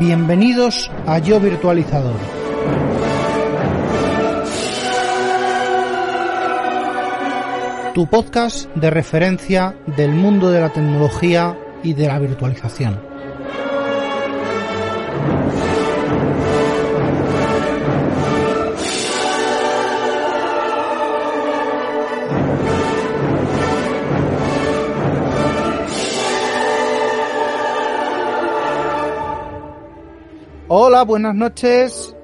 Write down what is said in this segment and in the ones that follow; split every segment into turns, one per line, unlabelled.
Bienvenidos a Yo Virtualizador. Tu podcast de referencia del mundo de la tecnología y de la virtualización. Hola, buenas noches.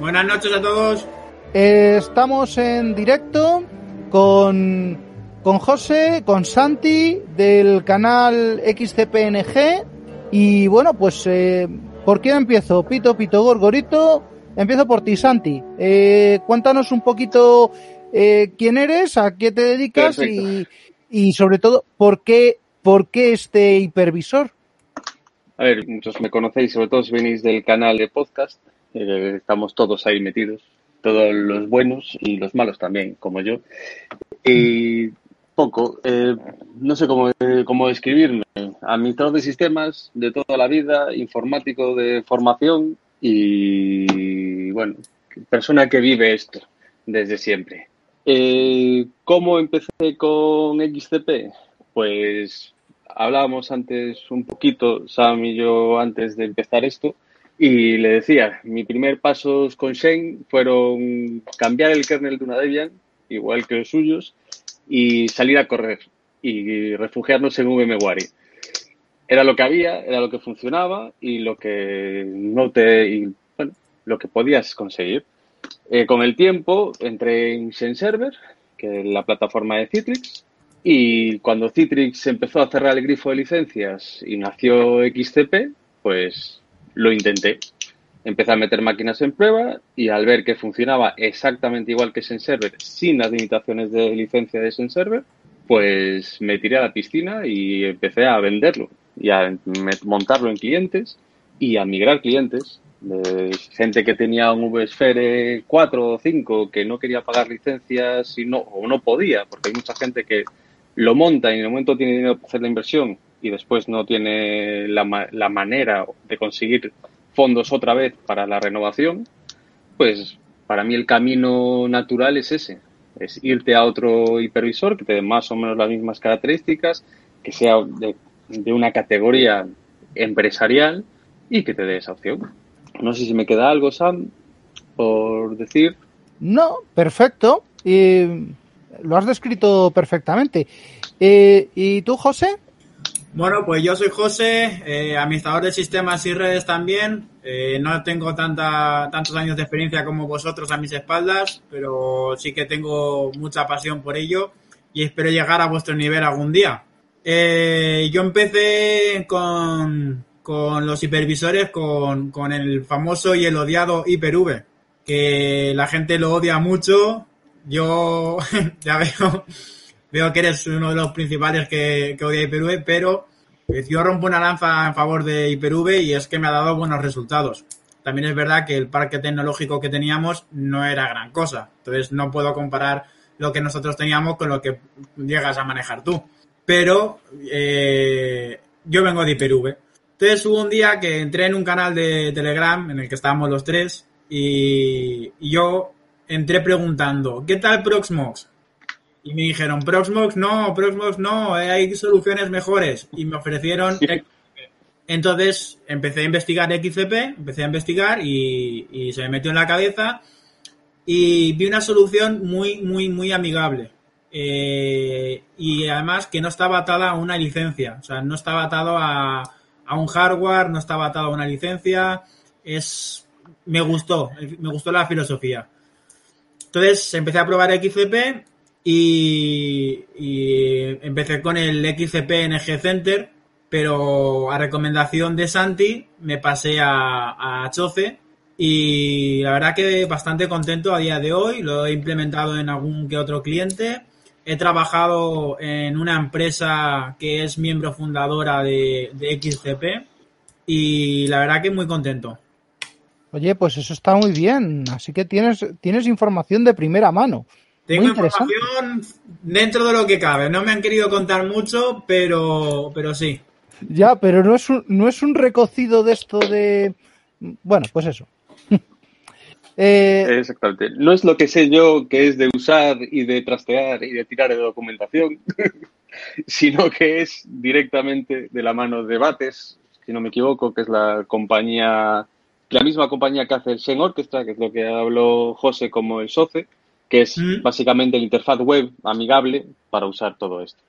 Buenas noches a todos.
Eh, estamos en directo con, con José, con Santi del canal XCPNG. Y bueno, pues, eh, ¿por quién empiezo? Pito, Pito, Gorgorito. Empiezo por ti, Santi. Eh, cuéntanos un poquito quién eres, a qué te dedicas y, y, sobre todo, ¿por qué, ¿por qué este hipervisor?
A ver, muchos me conocéis, sobre todo si venís del canal de podcast. Eh, estamos todos ahí metidos, todos los buenos y los malos también, como yo. Y poco, eh, no sé cómo, eh, cómo describirme. Administrador de sistemas de toda la vida, informático de formación y, bueno, persona que vive esto desde siempre. Eh, ¿Cómo empecé con XCP? Pues hablábamos antes un poquito, Sam y yo, antes de empezar esto, y le decía, mi primer pasos con Shane fueron cambiar el kernel de una Debian, igual que los suyos, y salir a correr y refugiarnos en VMware. Era lo que había, era lo que funcionaba y lo que no te, lo que podías conseguir. Eh, con el tiempo entré en Shane Server, que es la plataforma de Citrix, y cuando Citrix empezó a cerrar el grifo de licencias y nació XCP, pues lo intenté. Empecé a meter máquinas en prueba y al ver que funcionaba exactamente igual que SenServer, sin las limitaciones de licencia de SenServer, pues me tiré a la piscina y empecé a venderlo y a montarlo en clientes y a migrar clientes. De gente que tenía un VSphere 4 o 5 que no quería pagar licencias y no, o no podía, porque hay mucha gente que lo monta y en el momento tiene dinero para hacer la inversión y después no tiene la, la, manera de conseguir fondos otra vez para la renovación, pues para mí el camino natural es ese, es irte a otro hipervisor que te dé más o menos las mismas características, que sea de, de una categoría empresarial y que te dé esa opción. No sé si me queda algo, Sam, por decir.
No, perfecto. Y lo has descrito perfectamente. Eh, ¿Y tú, José?
Bueno, pues yo soy José, eh, administrador de sistemas y redes también. Eh, no tengo tanta, tantos años de experiencia como vosotros a mis espaldas, pero sí que tengo mucha pasión por ello y espero llegar a vuestro nivel algún día. Eh, yo empecé con, los hipervisores, con, con el famoso y el odiado Hyper-V, que la gente lo odia mucho, yo ya veo, veo que eres uno de los principales que, que odia Hyper-V, pero yo rompo una lanza en favor de Hyper-V y es que me ha dado buenos resultados. También es verdad que el parque tecnológico que teníamos no era gran cosa, entonces no puedo comparar lo que nosotros teníamos con lo que llegas a manejar tú. Pero eh, yo vengo de Hyper-V. Entonces hubo un día que entré en un canal de Telegram en el que estábamos los tres y yo entré preguntando, ¿qué tal Proxmox? Y me dijeron, Proxmox no, Proxmox no, eh, hay soluciones mejores. Y me ofrecieron. Entonces empecé a investigar XCP, empecé a investigar y, y, se me metió en la cabeza y vi una solución muy, muy, muy amigable. Eh, y además que no estaba atada a una licencia, o sea, no estaba atado a, a un hardware, no estaba atado a una licencia. Es, me gustó, me gustó la filosofía. Entonces empecé a probar XCP y, empecé con el XCP NG Center, pero a recomendación de Santi me pasé a, a Choce y la verdad que bastante contento a día de hoy, lo he implementado en algún que otro cliente. He trabajado en una empresa que es miembro fundadora de XCP y la verdad que muy contento.
Oye, pues eso está muy bien. Así que tienes, tienes información de primera mano.
Tengo información dentro de lo que cabe. No me han querido contar mucho, pero, pero sí.
Ya, pero no es un, no es un recocido de esto de... Bueno, pues eso.
Eh, Exactamente. No es lo que sé yo que es de usar y de trastear y de tirar de documentación, sino que es directamente de la mano de Bates, si no me equivoco, que es la compañía, la misma compañía que hace el Shen Orchestra, que es lo que habló José como el SOCE, que es mm. básicamente la interfaz web amigable para usar todo esto.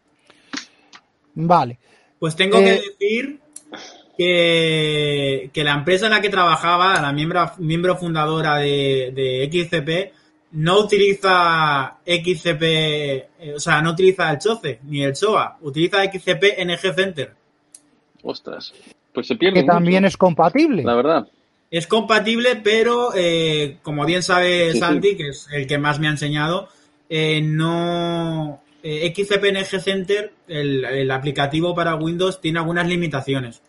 Vale.
Pues tengo que eh, decir que, la empresa en la que trabajaba, la miembro, miembro fundadora de, XCP, no utiliza XCP, eh, o sea, no utiliza el CHOCE ni el SOA, utiliza XCP NG Center.
Ostras, pues se pierde.
Que también es compatible.
La verdad.
Es compatible, pero eh, como bien sabe Santi, que es el que más me ha enseñado, eh, no. XCP NG Center, el, el aplicativo para Windows, tiene algunas limitaciones.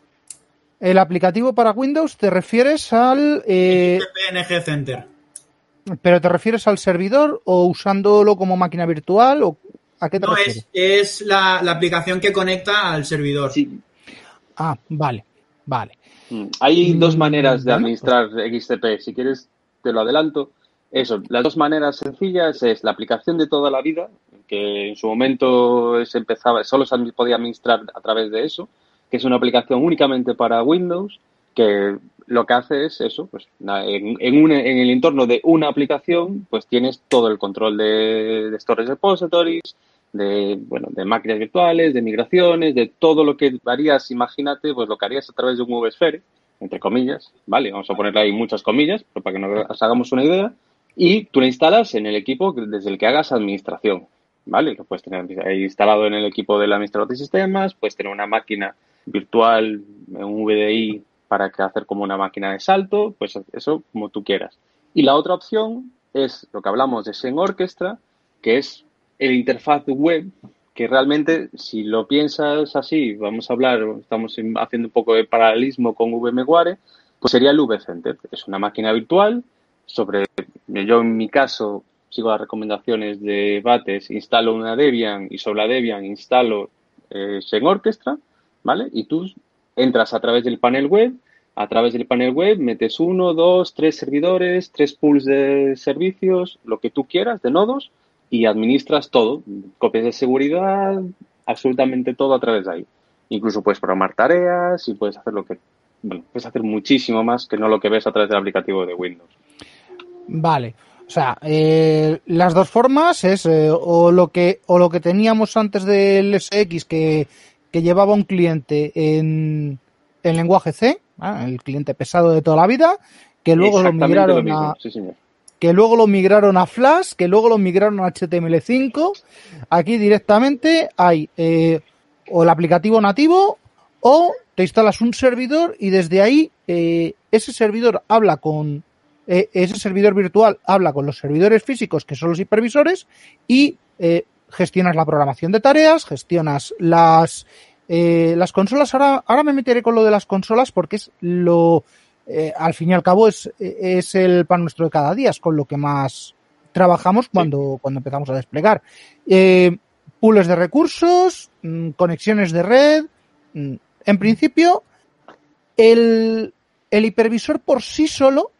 El aplicativo para Windows te refieres al...
Eh, PNG Center.
¿Pero te refieres al servidor o usándolo como máquina virtual? O ¿A qué te refieres?
Es, es la, aplicación que conecta al servidor.
Sí.
Ah, vale, vale.
Mm, hay dos mm, maneras de administrar XCP. Si quieres, te lo adelanto. Eso, las dos maneras sencillas es la aplicación de toda la vida, que en su momento se empezaba, solo se podía administrar a través de eso que es una aplicación únicamente para Windows, que lo que hace es eso, pues en, en, en el entorno de una aplicación, pues tienes todo el control de, de storage repositories, de, bueno, de máquinas virtuales, de migraciones, de todo lo que harías, imagínate, pues lo que harías a través de un VSphere, entre comillas, ¿vale? Vamos a ponerle ahí muchas comillas, pero para que nos hagamos una idea, y tú la instalas en el equipo desde el que hagas administración, ¿vale? Lo puedes tener instalado en el equipo del administrador de sistemas, puedes tener una máquina virtual, un VDI para que hacer como una máquina de salto, pues eso como tú quieras. Y la otra opción es lo que hablamos de Xen Orchestra, que es el interfaz web, que realmente, si lo piensas así, vamos a hablar, estamos haciendo un poco de paralelismo con VMware, pues sería el vCenter. Es una máquina virtual sobre, yo en mi caso sigo las recomendaciones de Bates, instalo una Debian y sobre la Debian instalo eh, Orchestra ¿vale? Y tú entras a través del panel web, a través del panel web metes uno, dos, tres servidores, tres pools de servicios, lo que tú quieras, de nodos, y administras todo, copias de seguridad, absolutamente todo a través de ahí. Incluso puedes programar tareas y puedes hacer lo que, bueno, puedes hacer muchísimo más que no lo que ves a través del aplicativo de Windows.
Vale. O sea, eh, las dos formas es eh, o lo que o lo que teníamos antes del SX que que llevaba un cliente en, en lenguaje C, el cliente pesado de toda la vida, que luego lo migraron a que luego lo migraron a Flash, que luego lo migraron a HTML5. Aquí directamente hay eh, o el aplicativo nativo o te instalas un servidor y desde ahí eh, ese servidor habla con eh, ese servidor virtual habla con los servidores físicos que son los hipervisores y gestionas la programación de tareas, gestionas las, eh, las consolas. Ahora, ahora me meteré con lo de las consolas porque es lo, eh, al fin y al cabo es, es el pan nuestro de cada día, es con lo que más trabajamos cuando, cuando empezamos a desplegar. Eh, pools de recursos, mm, conexiones de red. Mm, en principio, el, el hipervisor por sí solo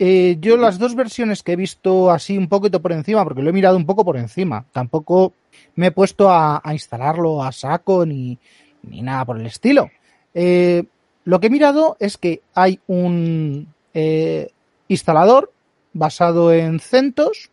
eh, yo las dos versiones que he visto así un poquito por encima, porque lo he mirado un poco por encima, tampoco me he puesto a, instalarlo a saco ni, nada por el estilo. Eh, lo que he mirado es que hay un eh, instalador basado en CentOS.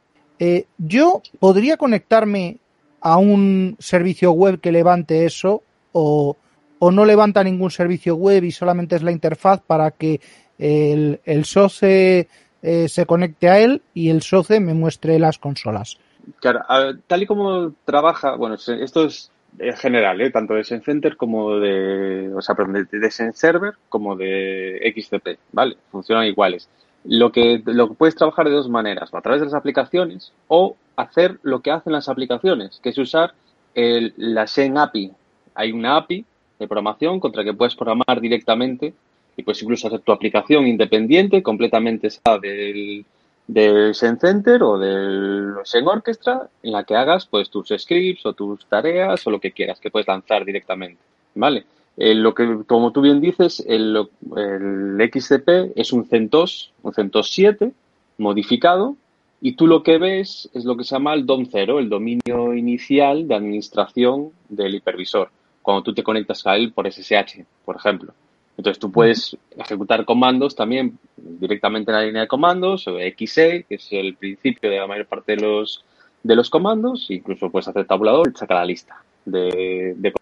yo podría conectarme a un servicio web que levante eso o, o no levanta ningún servicio web y solamente es la interfaz para que el, el eh, se conecte a él y el SOCE me muestre las consolas.
Claro, tal y como trabaja, bueno, esto es en general, ¿eh? tanto de Center como de, o sea, perdón, de, Server como de XCP, ¿vale? Funcionan iguales. Lo que, lo que puedes trabajar de dos maneras, a través de las aplicaciones o hacer lo que hacen las aplicaciones, que es usar el, la Xen API. Hay una API de programación contra la que puedes programar directamente y puedes incluso hacer tu aplicación independiente, completamente del, del Zen Center o del Zen Orchestra, en la que hagas pues tus scripts o tus tareas o lo que quieras que puedes lanzar directamente, ¿vale? Eh, lo que, como tú bien dices, el, el XCP es un CentOS, un CentOS 7 modificado, y tú lo que ves es lo que se llama el DOM 0, el dominio inicial de administración del hipervisor, cuando tú te conectas a él por SSH, por ejemplo. Entonces tú puedes ejecutar comandos también directamente en la línea de comandos, o XE, que es el principio de la mayor parte de los, de los comandos, incluso puedes hacer tabulador y sacar la lista de, de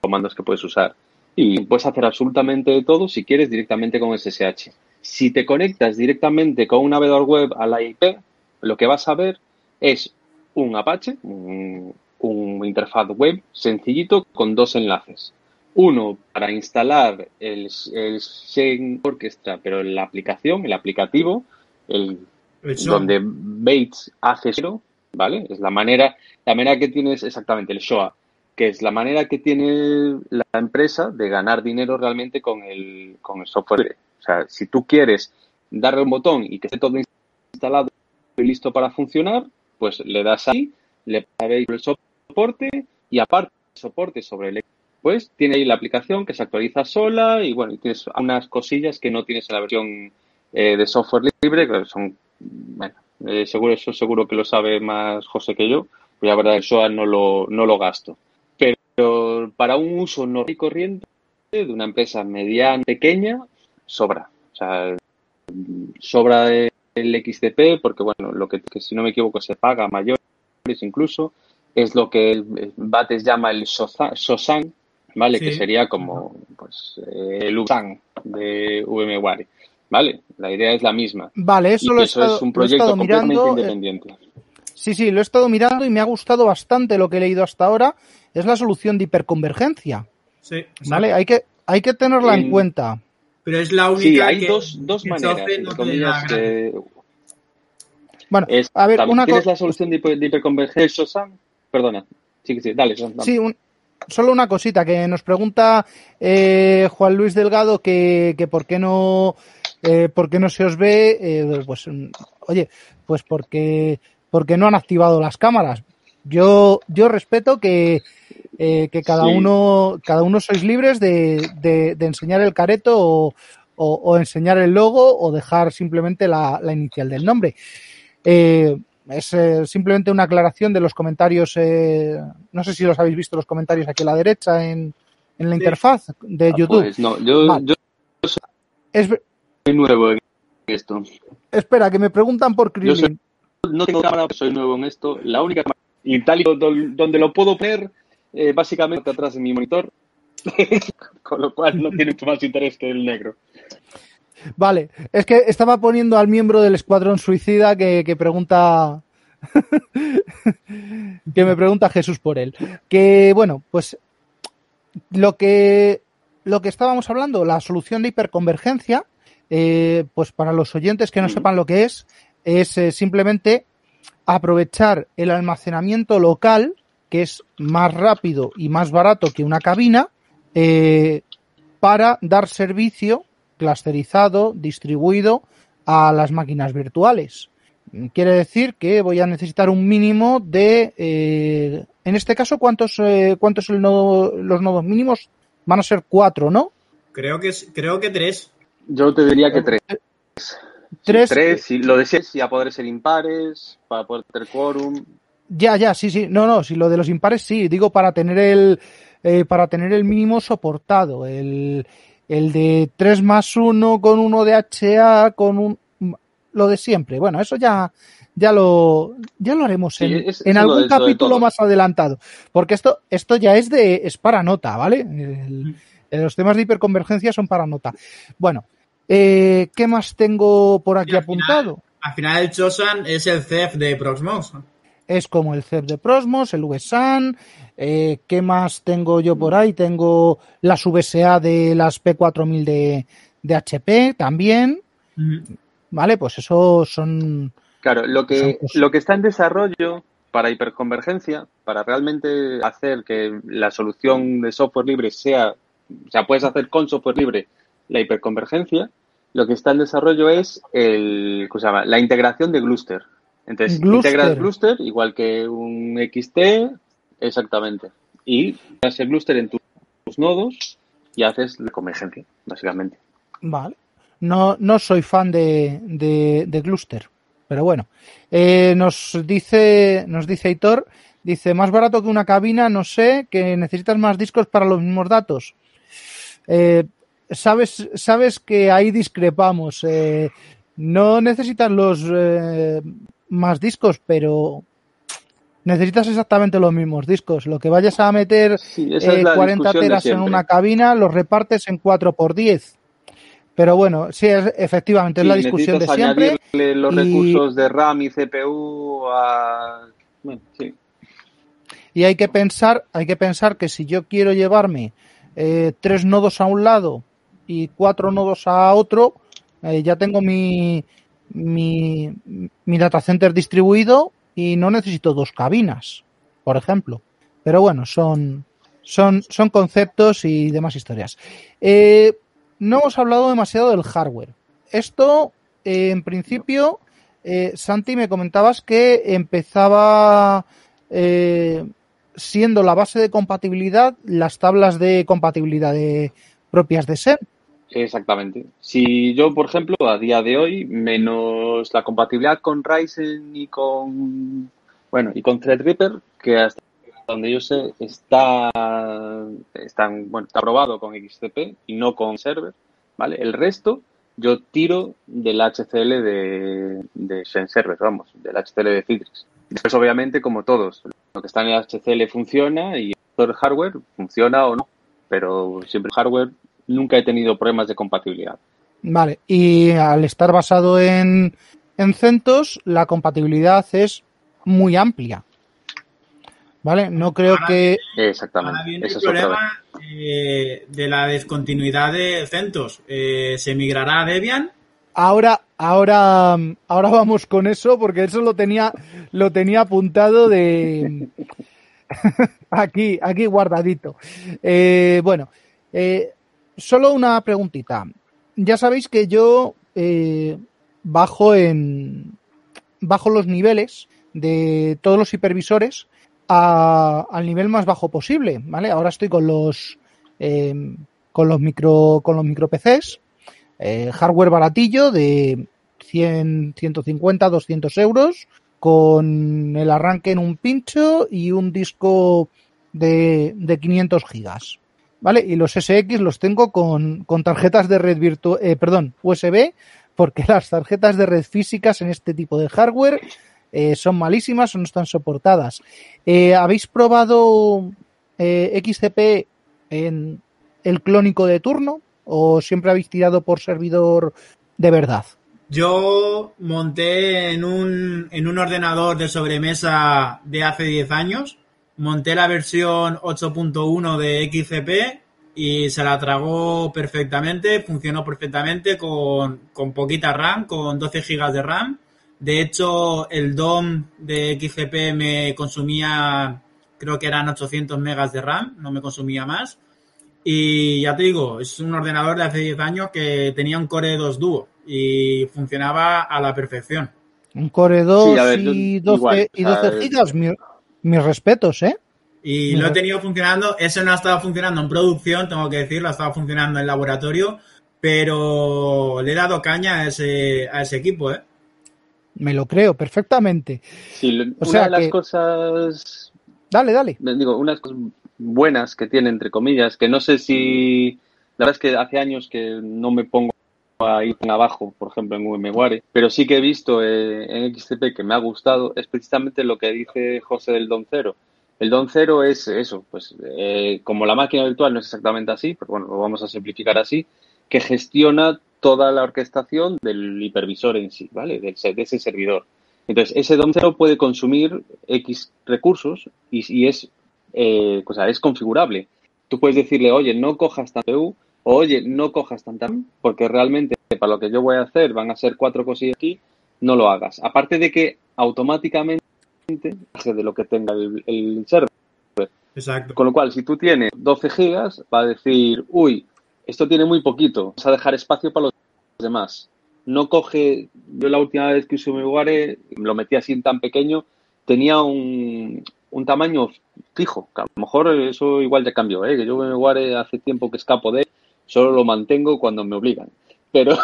comandos que puedes usar. Y puedes hacer absolutamente todo si quieres directamente con SSH. Si te conectas directamente con un navegador web a la IP, lo que vas a ver es un Apache, un, un interfaz web sencillito con dos enlaces. Uno para instalar el, el Shane Orchestra, pero la aplicación, el aplicativo, el, donde Bates hace cero, ¿vale? Es la manera, la manera que tienes exactamente el SHOA, que es la manera que tiene la empresa de ganar dinero realmente con el, con el software. O sea, si tú quieres darle un botón y que esté todo instalado y listo para funcionar, pues le das ahí, le pagáis el soporte y aparte soporte sobre el pues tiene ahí la aplicación que se actualiza sola y bueno, tienes unas cosillas que no tienes en la versión eh, de software libre, que son, bueno, eh, seguro, eso seguro que lo sabe más José que yo, pues la verdad eso no lo, no lo gasto. Pero para un uso no y corriente de una empresa mediana, pequeña, sobra. O sea, sobra el XTP porque, bueno, lo que, que si no me equivoco se paga mayores incluso, es lo que el Bates llama el SOSAN, ¿vale? Que sería como pues, eh, el USAN de VMware, ¿vale? La idea es la misma.
Vale, eso, lo,
eso es un proyecto completamente mirando, independiente.
Sí, sí, lo he estado mirando y me ha gustado bastante lo que he leído hasta ahora. Es la solución de hiperconvergencia.
Sí.
¿Vale? Hay que, hay que tenerla en, en cuenta.
Pero es la única
sí, hay
que
dos, dos maneras. que...
Bueno,
es,
a ver, una
¿Tienes
cosa.
la solución de, hiper, de hiperconvergencia? Perdona. Sí, sí, dale, Sam.
Sí, un, solo una cosita que nos pregunta eh, Juan Luis Delgado que, que por qué no eh, por qué no se os ve eh, pues oye pues porque porque no han activado las cámaras yo yo respeto que eh, que cada
Sí.
uno cada uno sois libres de, de, de enseñar el careto o, o, o enseñar el logo o dejar simplemente la, la inicial del nombre es eh, simplemente una aclaración de los comentarios. Eh, no sé si los habéis visto los comentarios aquí a la derecha en, en la
Sí.
interfaz de
Ah,
YouTube.
pues no, yo,
Vale.
yo
Es,
soy nuevo en esto.
espera, que me preguntan por
Yo soy-
Krillin.
No tengo cámara, soy nuevo en esto. La única cámara- y tal y do- donde lo puedo poner, eh, básicamente atrás de mi monitor. Con lo cual no tiene mucho más interés que el negro.
Vale, es que estaba poniendo al miembro del escuadrón suicida que, que pregunta. que me pregunta Jesús por él. Que bueno, pues lo que lo que estábamos hablando, la solución de hiperconvergencia, eh, pues para los oyentes que no
Ujú.
sepan lo que es, es eh, simplemente aprovechar el almacenamiento local, que es más rápido y más barato que una cabina, eh, para dar servicio clusterizado, distribuido a las máquinas virtuales. Quiere decir que voy a necesitar un mínimo de, eh, en este caso, ¿cuántos, eh, cuántos el nodo- los nodos mínimos? Van a ser cuatro, ¿no?
Creo que creo que tres.
Yo te diría que tres.
Tres.
Sí, tres, si lo deseas, si a poder ser impares, para poder tener quórum.
Ya, ya, sí, sí. No, no, si lo de los impares sí. Digo para tener el, eh, para tener el mínimo soportado. El, el de 3 más 1 con uno de HA, con un, lo de siempre. Bueno, eso ya, ya lo, ya lo haremos
Sí,
en,
es-
en
eso
algún
de-
capítulo más adelantado. Porque esto, esto ya es de, es para nota, ¿vale? El- los temas de hiperconvergencia son para nota. Bueno, eh, ¿qué más tengo por aquí
final-
apuntado?
Al final el Chosan es el CEF de Proxmox.
Es como el CEP de Prosmos, el VSAN, eh, ¿qué más tengo yo por ahí? Tengo las VSA de las P4000 de, de HP también, ¿vale? Pues eso son...
Claro, lo que, lo que está en desarrollo para hiperconvergencia, para realmente hacer que la solución de software libre sea, o sea, puedes hacer con software libre la hiperconvergencia, lo que está en desarrollo es el, ¿cómo se llama? la integración de Gluster. Entonces,
Gluster.
integras Gluster igual que un XT, exactamente. Y haces el Gluster en tus nodos y haces la convergencia, básicamente.
Vale. No, no soy fan de, de, de Gluster, pero bueno. Eh, nos dice, nos dice Hitor, dice, más barato que una cabina, no sé, que necesitas más discos para los mismos datos. Eh, sabes, sabes que ahí discrepamos. Eh, no necesitas los eh, más discos, pero necesitas exactamente los mismos discos. Lo que vayas a meter
Sí, esa es
eh,
la
40
discusión de
teras en una cabina, los repartes en 4x10. Pero bueno, sí, es, efectivamente, es la discusión de siempre.
los
y-
recursos de RAM y CPU a... Bueno, sí.
Y hay que pensar, hay que pensar que si yo quiero llevarme eh, tres nodos a un lado y cuatro nodos a otro, eh, ya tengo mi, mi, mi data center distribuido y no necesito dos cabinas, por ejemplo. Pero bueno, son, son, son conceptos y demás historias. Eh, no hemos hablado demasiado del hardware. Esto, eh, en principio, eh, Santi, me comentabas que empezaba siendo la base de compatibilidad las tablas de compatibilidad de- propias de SEN.
Exactamente. Si yo, por ejemplo, a día de hoy, menos la compatibilidad con Ryzen y con, bueno, y con Threadripper, que hasta donde yo sé está, están, bueno, está aprobado con XCP y no con server, ¿vale? El resto yo tiro del HCL de, de Xen Server, vamos, del HCL de Citrix. Después, obviamente, como todos, lo que está en el HCL funciona y el hardware funciona o no, pero siempre el hardware nunca he tenido problemas de compatibilidad.
Vale, y al estar basado en, en CentOS, la compatibilidad es muy amplia. ¿Vale? No creo
Ahora
que.
Exactamente.
Ahora viene
Esa
el problema eh, de la descontinuidad de CentOS. Eh, ¿Se migrará a Debian?
Ahora, ahora, ahora vamos con eso, porque eso lo tenía, lo tenía apuntado de aquí, aquí guardadito. Eh, bueno, eh, solo una preguntita. Ya sabéis que yo eh, bajo en bajo los niveles de todos los hipervisores a- al nivel más bajo posible, ¿vale? Ahora estoy con los eh, con los micro con los micro PCs eh, hardware baratillo de 100, 150, 200 euros, con el arranque en un pincho y un disco de, de 500 gigas. ¿Vale? Y los SX los tengo con, con tarjetas de red virtual, eh, perdón, USB, porque las tarjetas de red físicas en este tipo de hardware eh, son malísimas o no están soportadas. Eh, ¿Habéis probado XCP en el clónico de turno? ¿O siempre habéis tirado por servidor de verdad?
Yo monté en un, en un ordenador de sobremesa de hace 10 años, monté la versión 8.1 de XCP y se la tragó perfectamente, funcionó perfectamente con, con poquita RAM, con 12 GB de RAM. De hecho, el DOM de XCP me consumía, creo que eran 800 megas de RAM, no me consumía más. Y ya te digo, es un ordenador de hace 10 años que tenía un Core 2 Duo y funcionaba a la perfección.
Un Core 2
Sí, a ver, yo
y 12,
igual,
y
o sea,
12 gigas, mi- mis respetos, ¿eh?
Y
Mira.
lo he tenido funcionando, ese no ha estado funcionando en producción, tengo que decirlo, ha estado funcionando en laboratorio, pero le he dado caña a ese, a ese equipo, ¿eh?
Me lo creo perfectamente.
Sí,
O
una
sea
de las
que-
cosas
Dale, dale.
digo, unas cosas buenas que tiene, entre comillas, que no sé si. La verdad es que hace años que no me pongo a ir tan abajo, por ejemplo, en VMware, pero sí que he visto eh, en XCP que me ha gustado, es precisamente lo que dice José del Don Cero. El Don Cero es eso, pues eh, como la máquina virtual no es exactamente así, pero bueno, lo vamos a simplificar así, que gestiona toda la orquestación del hipervisor en sí, ¿vale? De ese servidor. Entonces, ese DOM 0 puede consumir X recursos y, es, eh, o sea, es configurable. Tú puedes decirle, oye, no cojas tanta CPU, o oye, no cojas tanta porque realmente para lo que yo voy a hacer van a ser cuatro cosillas aquí, no lo hagas. Aparte de que automáticamente de lo que tenga el, el server.
Exacto.
Con lo cual, si tú tienes 12 gigas, va a decir, uy, esto tiene muy poquito, vamos a dejar espacio para los demás. No coge, yo la última vez que usé VMware, lo metí así tan pequeño, tenía un, un tamaño fijo. Que a lo mejor eso igual ya cambió, ¿eh? que yo igual hace tiempo que escapo de él, solo lo mantengo cuando me obligan. Pero,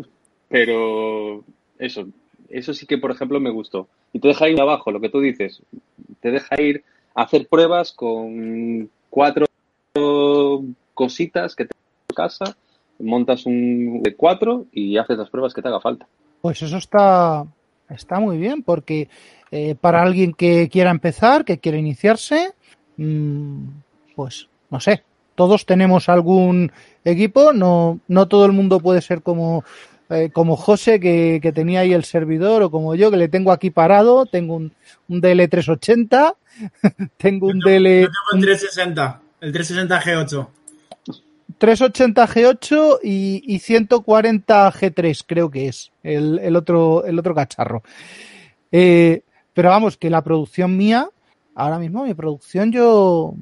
pero eso, eso sí que, por ejemplo, me gustó. Y te deja ir abajo, lo que tú dices, te deja ir a hacer pruebas con cuatro cositas que te en casa, montas un de cuatro y haces las pruebas que te haga falta.
Pues eso está, está muy bien, porque eh, para alguien que quiera empezar, que quiera iniciarse, mmm, pues no sé, todos tenemos algún equipo, no, no todo el mundo puede ser como, eh, como José, que, que, tenía ahí el servidor, o como yo, que le tengo aquí parado, tengo un, un DL380, tengo un
yo,
DL...
Yo tengo el 360, el 360 G8.
380 G8 y, y 140 G3 creo que es el, el, otro, el otro cacharro. Eh, pero vamos, que la producción mía, ahora mismo mi producción yo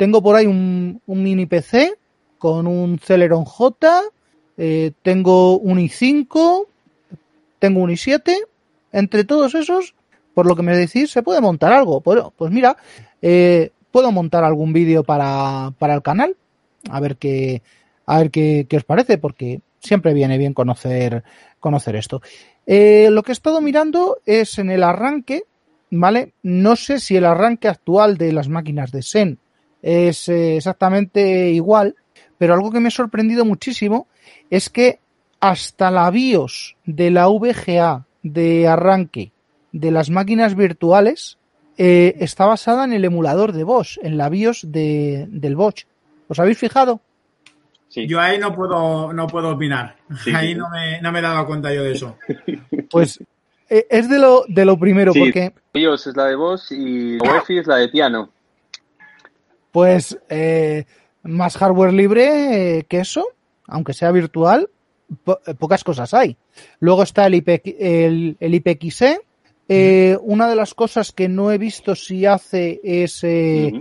tengo por ahí un, mini PC con un Celeron J, eh, tengo un i5, tengo un i7, entre todos esos, por lo que me decís, se puede montar algo. Bueno, pues mira, eh, puedo montar algún vídeo para, para el canal, a ver qué, a ver qué, os parece, porque siempre viene bien conocer, conocer esto. Eh, lo que he estado mirando es en el arranque, ¿vale? No sé si el arranque actual de las máquinas de Sen es eh, exactamente igual, pero algo que me ha sorprendido muchísimo es que hasta la BIOS de la VGA de arranque de las máquinas virtuales eh, está basada en el emulador de Bosch, en la BIOS de, del Bosch. ¿Os habéis fijado?
Sí. Yo ahí no puedo, no puedo opinar. Sí, ahí sí. No, me, no me he dado cuenta yo de eso.
Pues eh, es de lo, de lo primero, porque.
BIOS es la de Bosch y la UEFI es la de piano.
Pues eh, más hardware libre eh, que eso, aunque sea virtual, po pocas cosas hay. Luego está el, IP, el, el IPXE. Eh. Una de las cosas que no he visto si hace es eh,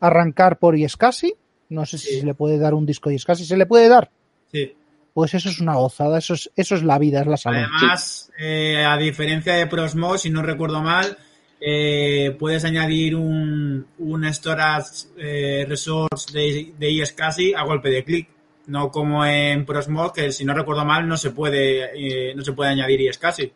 arrancar por iSCSI. No sé si sí. se le puede dar un disco iSCSI. ¿Se le puede dar?
Sí.
Pues eso es una gozada, eso es, eso es la vida, es la salud.
Además, eh, a diferencia de Prosmo, si no recuerdo mal, eh, puedes añadir un, un storage eh, resource de, de iSCSI a golpe de clic. No como en Prosmod, que si no recuerdo mal no se puede, eh, no se puede añadir iSCSI.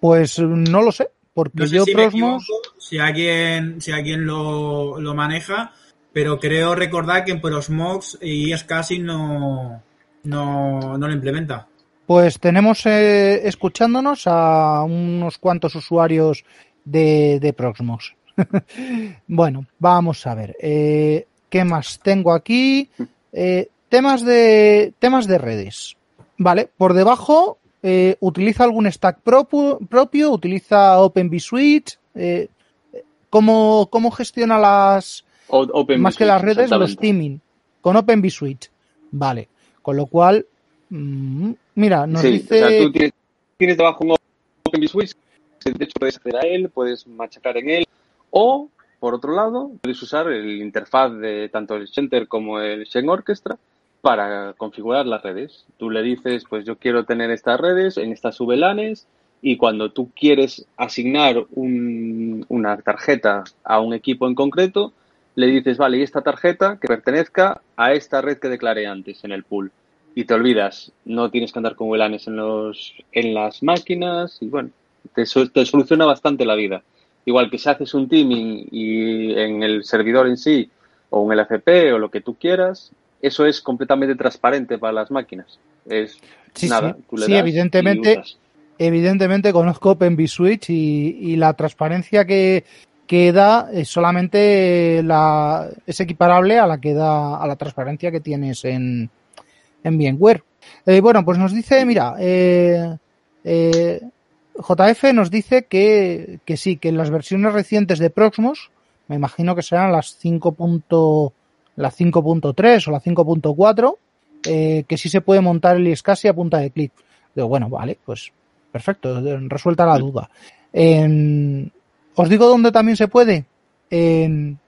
Pues no lo sé, porque
no sé
yo
si
Prosmos...
si alguien, si alguien lo, lo, maneja, pero creo recordar que en Prosmox y iSCSI no, no, no lo implementa.
Pues tenemos eh, escuchándonos a unos cuantos usuarios de, de Proxmox. bueno, vamos a ver. Eh, ¿Qué más tengo aquí? Eh, temas de temas de redes. Vale, por debajo eh, utiliza algún stack propio, propio utiliza Open vSwitch. Eh, ¿cómo, ¿Cómo gestiona las
Open
más que las redes los teaming con Open vSwitch? Vale, con lo cual mmm, mira, nos
sí,
dice
o sea, tú tienes, tienes debajo un Open vSwitch de hecho puedes hacer a él, puedes machacar en él, o por otro lado, puedes usar el interfaz de tanto el Center como el Shen Orchestra para configurar las redes. Tú le dices, pues yo quiero tener estas redes en estas subelanes y cuando tú quieres asignar un, una tarjeta a un equipo en concreto, le dices, vale, y esta tarjeta que pertenezca a esta red que declaré antes en el pool. Y te olvidas, no tienes que andar con VLANs en, los, en las máquinas y bueno, te, te, soluciona bastante la vida. Igual que si haces un teaming y en el servidor en sí, o en el FP o lo que tú quieras, eso es completamente transparente para las máquinas. Es
sí,
nada,
sí.
tú le
sí
das
evidentemente, evidentemente conozco Open vSwitch y, y la transparencia que, que da es solamente la, es equiparable a la que da a la transparencia que tienes en, en VMware. Eh, bueno, pues nos dice, mira, eh, eh, JF nos dice que, que, sí, que en las versiones recientes de Proxmos, me imagino que serán las 5. la 5.3 o la 5.4, eh, que sí se puede montar el iSCSI a punta de clic. Digo, bueno, vale, pues perfecto, resuelta la duda. En, os digo dónde también se puede. En,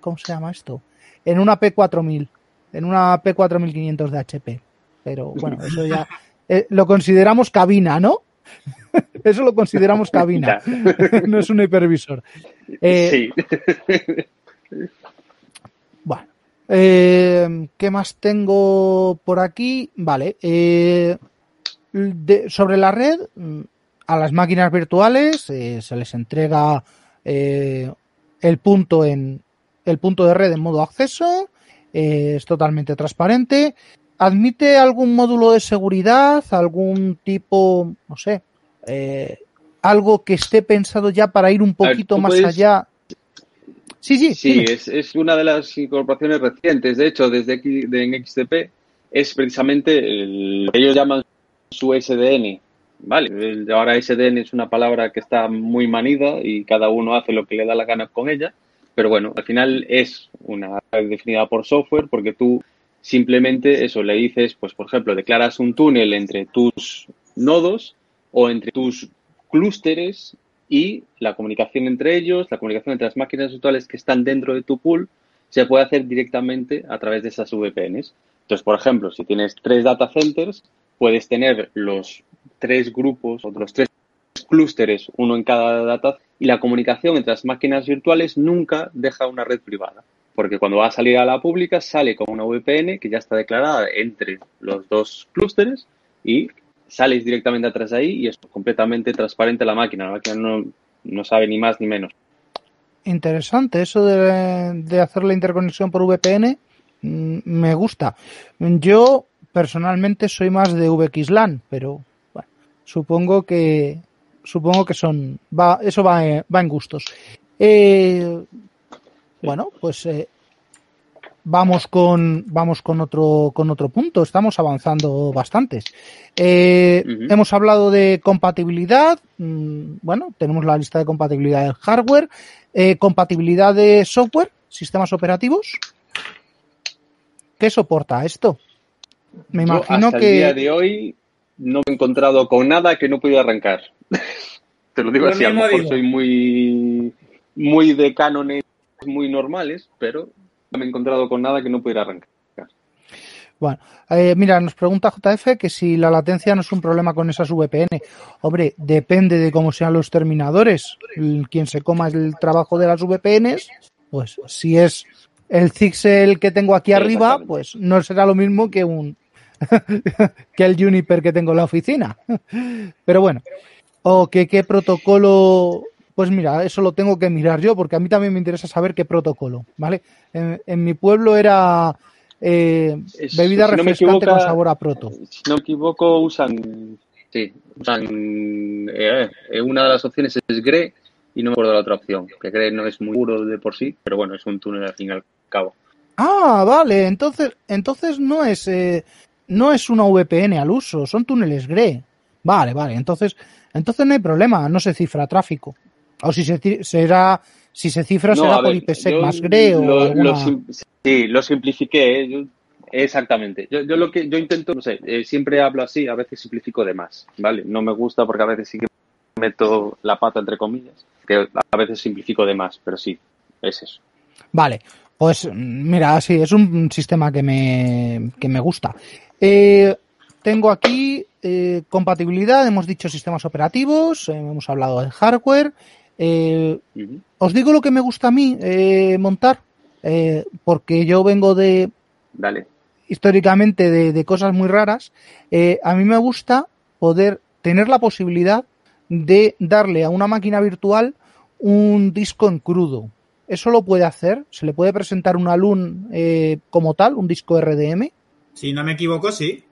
¿cómo se llama esto? En una P4000, en una P4500 de HP. Pero bueno, eso ya eh, lo consideramos cabina, ¿no? Eso lo consideramos cabina. no es un hipervisor.
sí.
Bueno. Eh, ¿Qué más tengo por aquí? Vale. Eh, sobre la red, a las máquinas virtuales eh, se les entrega el punto en el punto de red en modo acceso. es totalmente transparente. ¿Admite algún módulo de seguridad? ¿Algún tipo, no sé, algo que esté pensado ya para ir un poquito más allá?
Sí, sí. Sí, es, es, una de las incorporaciones recientes. De hecho, desde aquí, en XTP es precisamente lo que ellos llaman su SDN. Vale, ahora SDN es una palabra que está muy manida y cada uno hace lo que le da la gana con ella. Pero bueno, al final es una red definida por software porque tú simplemente eso le dices, pues por ejemplo, declaras un túnel entre tus nodos o entre tus clústeres y la comunicación entre ellos, la comunicación entre las máquinas virtuales que están dentro de tu pool, se puede hacer directamente a través de esas VPNs. Entonces, por ejemplo, si tienes tres data centers, puedes tener los tres grupos o los tres clústeres, uno en cada data, y la comunicación entre las máquinas virtuales nunca deja una red privada. Porque cuando va a salir a la pública, sale con una VPN que ya está declarada entre los dos clústeres y sales directamente atrás de ahí y es completamente transparente la máquina. La máquina no, no sabe ni más ni menos.
Interesante, eso de, hacer la interconexión por VPN mm, me gusta. Yo personalmente soy más de VXLAN, pero bueno, supongo que supongo que son va, eso va, va en gustos. Eh, bueno, pues eh, vamos con vamos con otro con otro punto. Estamos avanzando bastantes. Eh, hemos hablado de compatibilidad. Mm, bueno, tenemos la lista de compatibilidad del hardware, eh, compatibilidad de software, sistemas operativos. ¿Qué soporta esto?
Me imagino hasta que el día de hoy no me he encontrado con nada que no pudiera arrancar. Te lo digo así, a lo mejor soy muy muy de cánones muy normales, pero me he encontrado con nada que no pudiera arrancar.
Bueno, eh, mira, nos pregunta JF que si la latencia no es un problema con esas VPN. Hombre, depende de cómo sean los terminadores. Quien se coma el trabajo de las VPNs, pues si es el Zixel que tengo aquí arriba, pues no será lo mismo que un que el Juniper que tengo en la oficina. Pero bueno, o que qué protocolo pues mira, eso lo tengo que mirar yo, porque a mí también me interesa saber qué protocolo, ¿vale? En, mi pueblo era eh, bebida refrescante con sabor a proto.
Si no me equivoco, usan, sí, usan, eh, eh, una de las opciones es GRE y no me acuerdo la otra opción, que GRE no es muy puro de por sí, pero bueno, es un túnel al fin y al cabo.
Ah, vale, entonces, entonces no es, no es una VPN al uso, son túneles GRE. Vale, vale, entonces, entonces no hay problema, no se cifra tráfico. O si se será, si se cifra será por IPsec más GRE o
Sí, lo simplifiqué. ¿eh? exactamente. Yo, lo que yo intento, no sé, eh, siempre hablo así, a veces simplifico de más, ¿vale? No me gusta porque a veces sí que meto la pata entre comillas, que a veces simplifico de más, pero sí, es eso.
Vale, pues mira, sí, es un sistema que me, que me gusta. Eh, tengo aquí compatibilidad, hemos dicho sistemas operativos, hemos hablado de hardware, eh, os digo lo que me gusta a mí eh, montar, eh, porque yo vengo de...
Dale.
Históricamente de, cosas muy raras. a mí me gusta poder tener la posibilidad de darle a una máquina virtual un disco en crudo. Eso lo puede hacer, se le puede presentar un alun como tal, un disco RDM.
Si no me equivoco, sí.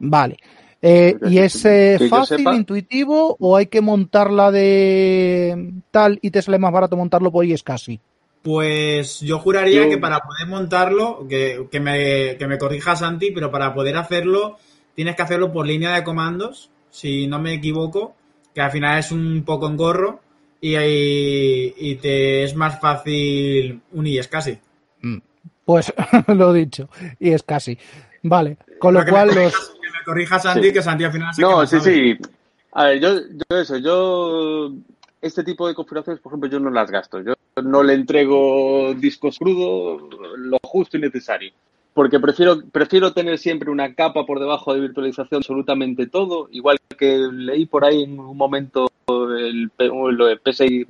Vale. Eh, ¿Y es eh, fácil, intuitivo o hay que montarla de tal y te sale más barato montarlo por casi
Pues yo juraría que para poder montarlo, que, que, me, que me corrija Santi, pero para poder hacerlo tienes que hacerlo por línea de comandos, si no me equivoco, que al final es un poco engorro y, y te es más fácil un y es casi.
Mm. Pues lo he dicho, y es casi. Vale, con lo cual los
corrija Santi, que Santi al final se
No, sí, sí. A ver, yo, yo eso, yo este tipo de configuraciones, por ejemplo, yo no las gasto. Yo no le entrego discos crudos, lo justo y necesario. Porque prefiero, prefiero tener siempre una capa por debajo de virtualización absolutamente todo, igual que leí por ahí en un momento el, lo de PCI,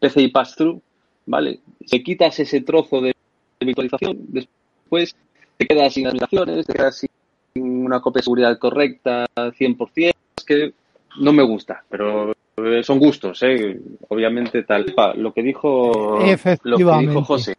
PCI Pass-Through, ¿vale? Si quitas ese trozo de virtualización, después te quedas sin aplicaciones, te quedas sin una copia de seguridad correcta 100%, es que no me gusta, pero son gustos, ¿eh? obviamente tal. Lo que dijo, lo que dijo José,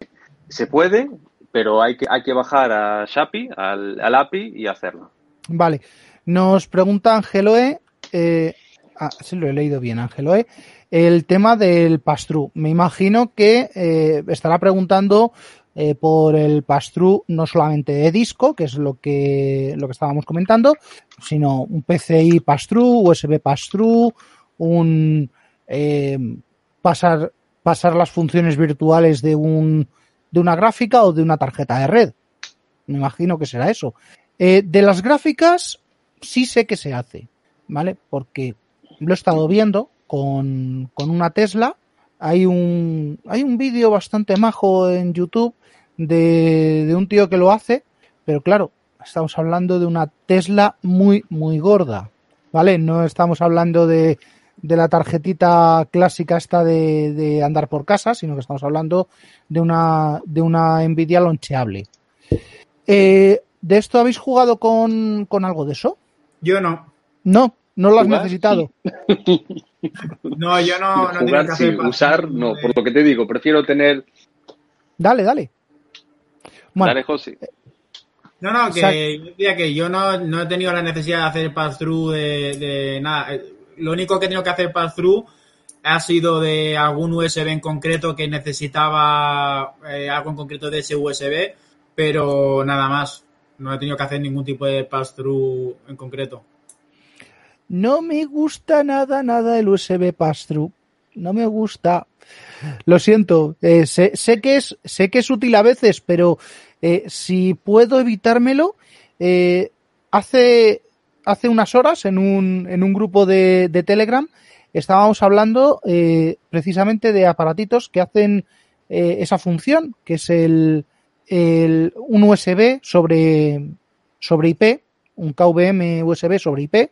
se puede, pero hay que, hay que bajar a Shapi, al, al API y hacerlo.
Vale. Nos pregunta Angeloe, eh, ah, sí lo he leído bien, Angeloe, el tema del pass Me imagino que eh, estará preguntando eh, por el pass no solamente de disco, que es lo que, lo que estábamos comentando, sino un PCI pass-through, USB pass-through, un eh, pasar, pasar las funciones virtuales de un de una gráfica o de una tarjeta de red. Me imagino que será eso. Eh, de las gráficas sí sé que se hace, ¿vale? Porque lo he estado viendo con, con una Tesla. Hay un, hay un vídeo bastante majo en YouTube de, de un tío que lo hace, pero claro, estamos hablando de una Tesla muy, muy gorda, ¿vale? No estamos hablando de, de la tarjetita clásica esta de, de, andar por casa, sino que estamos hablando de una, de una Nvidia loncheable. Eh, ¿De esto habéis jugado con, con, algo de eso?
Yo no.
No, no lo has necesitado.
no, yo no, no Jugar,
que hacer usar, no, por lo que te digo, prefiero tener.
Dale, dale.
Bueno, dale, José.
No, no, que, que yo no, no, he tenido la necesidad de hacer pass-through de, de, nada. Lo único que he tenido que hacer pass-through ha sido de algún USB en concreto que necesitaba eh, algo en concreto de ese USB, pero nada más. No he tenido que hacer ningún tipo de pass-through en concreto.
No me gusta nada, nada el USB pass-through. No me gusta. Lo siento. Eh, sé, sé, que es, sé que es útil a veces, pero eh, si puedo evitármelo, eh, hace, hace unas horas en un, en un grupo de, de Telegram estábamos hablando eh, precisamente de aparatitos que hacen esa función, que es el, el, un USB sobre, sobre IP, un KVM USB sobre IP,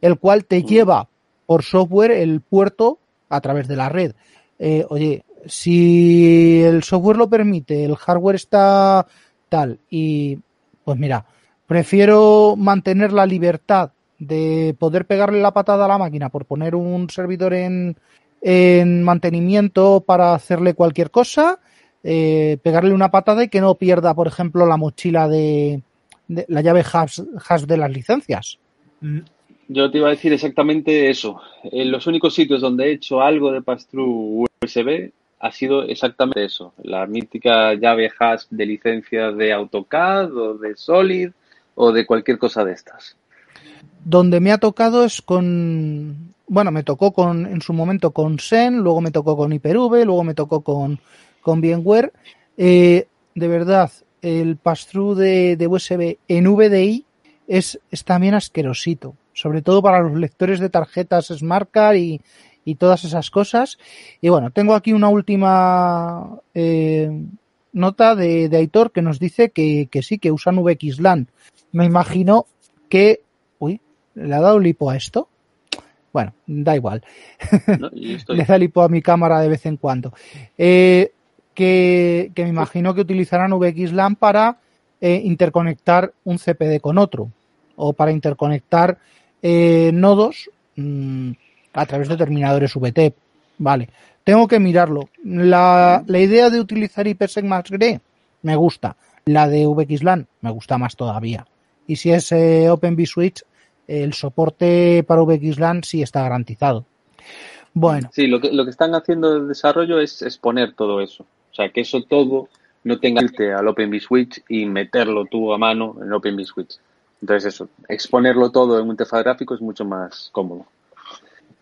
el cual te lleva por software el puerto a través de la red. Eh, oye, si el software lo permite, el hardware está tal y pues mira, prefiero mantener la libertad de poder pegarle la patada a la máquina por poner un servidor en, en mantenimiento para hacerle cualquier cosa, eh, pegarle una patada y que no pierda, por ejemplo, la mochila de, la llave hash, de las licencias.
Mm. Yo te iba a decir exactamente eso. En los únicos sitios donde he hecho algo de pass-through USB ha sido exactamente eso. La mítica llave hash de licencias de AutoCAD o de Solid o de cualquier cosa de estas.
Donde me ha tocado es con, bueno, me tocó con, en su momento con Zen, luego me tocó con Hyper-V, luego me tocó con, con VMware. Eh, de verdad, el pass-through de, de, USB en VDI es, es también asquerosito, sobre todo para los lectores de tarjetas Smart Card y, y todas esas cosas. Y bueno, tengo aquí una última eh, nota de, de, Aitor que nos dice que, que sí, que usan VXLAN. Me imagino que... Uy, ¿le ha dado lipo a esto? Bueno, da igual. No, Le da lipo a mi cámara de vez en cuando. Eh, que, que, me imagino que utilizarán VXLAN para eh, interconectar un CPD con otro o para interconectar eh, nodos mmm, a través de terminadores VT. Vale, tengo que mirarlo. La, la idea de utilizar IPsec más GRE me gusta. La de VXLAN me gusta más todavía. Y si es eh, Open vSwitch, el soporte para VXLAN sí está garantizado. Bueno.
Sí, lo que, lo que están haciendo de desarrollo es exponer todo eso. O sea, que eso todo no tenga que al Open vSwitch y meterlo tú a mano en Open vSwitch. Entonces eso, exponerlo todo en un interfaz gráfico es mucho más cómodo.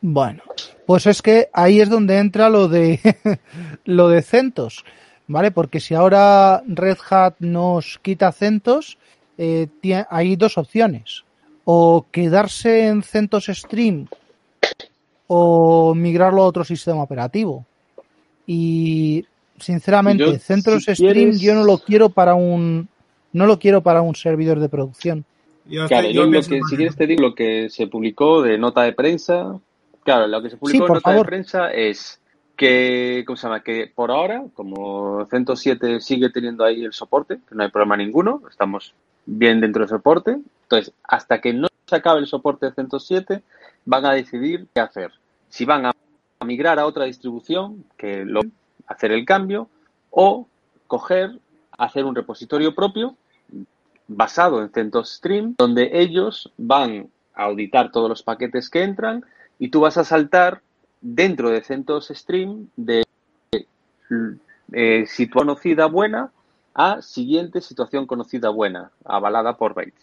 Bueno, pues es que ahí es donde entra lo de lo de CentOS, ¿vale? Porque si ahora Red Hat nos quita CentOS, eh, hay dos opciones. O quedarse en CentOS Stream o migrarlo a otro sistema operativo. Y sinceramente, yo, CentOS si Stream quieres... yo no lo quiero para un no lo quiero para un servidor de producción.
Yo
Claro, yo
yo
lo que, si quieres te digo lo que se publicó de nota de prensa. Claro, lo que se publicó
Sí,
en nota
favor.
de prensa es que, ¿cómo se llama? Que por ahora, como CentOS 7 sigue teniendo ahí el soporte, que no hay problema ninguno, estamos bien dentro del soporte. Entonces, hasta que no se acabe el soporte de CentOS 7, van a decidir qué hacer. Si van a a migrar a otra distribución, que lo hacer el cambio, o coger, hacer un repositorio propio basado en CentOS Stream, donde ellos van a auditar todos los paquetes que entran y tú vas a saltar dentro de CentOS Stream de eh, situación conocida buena a siguiente situación conocida buena, avalada por Bates.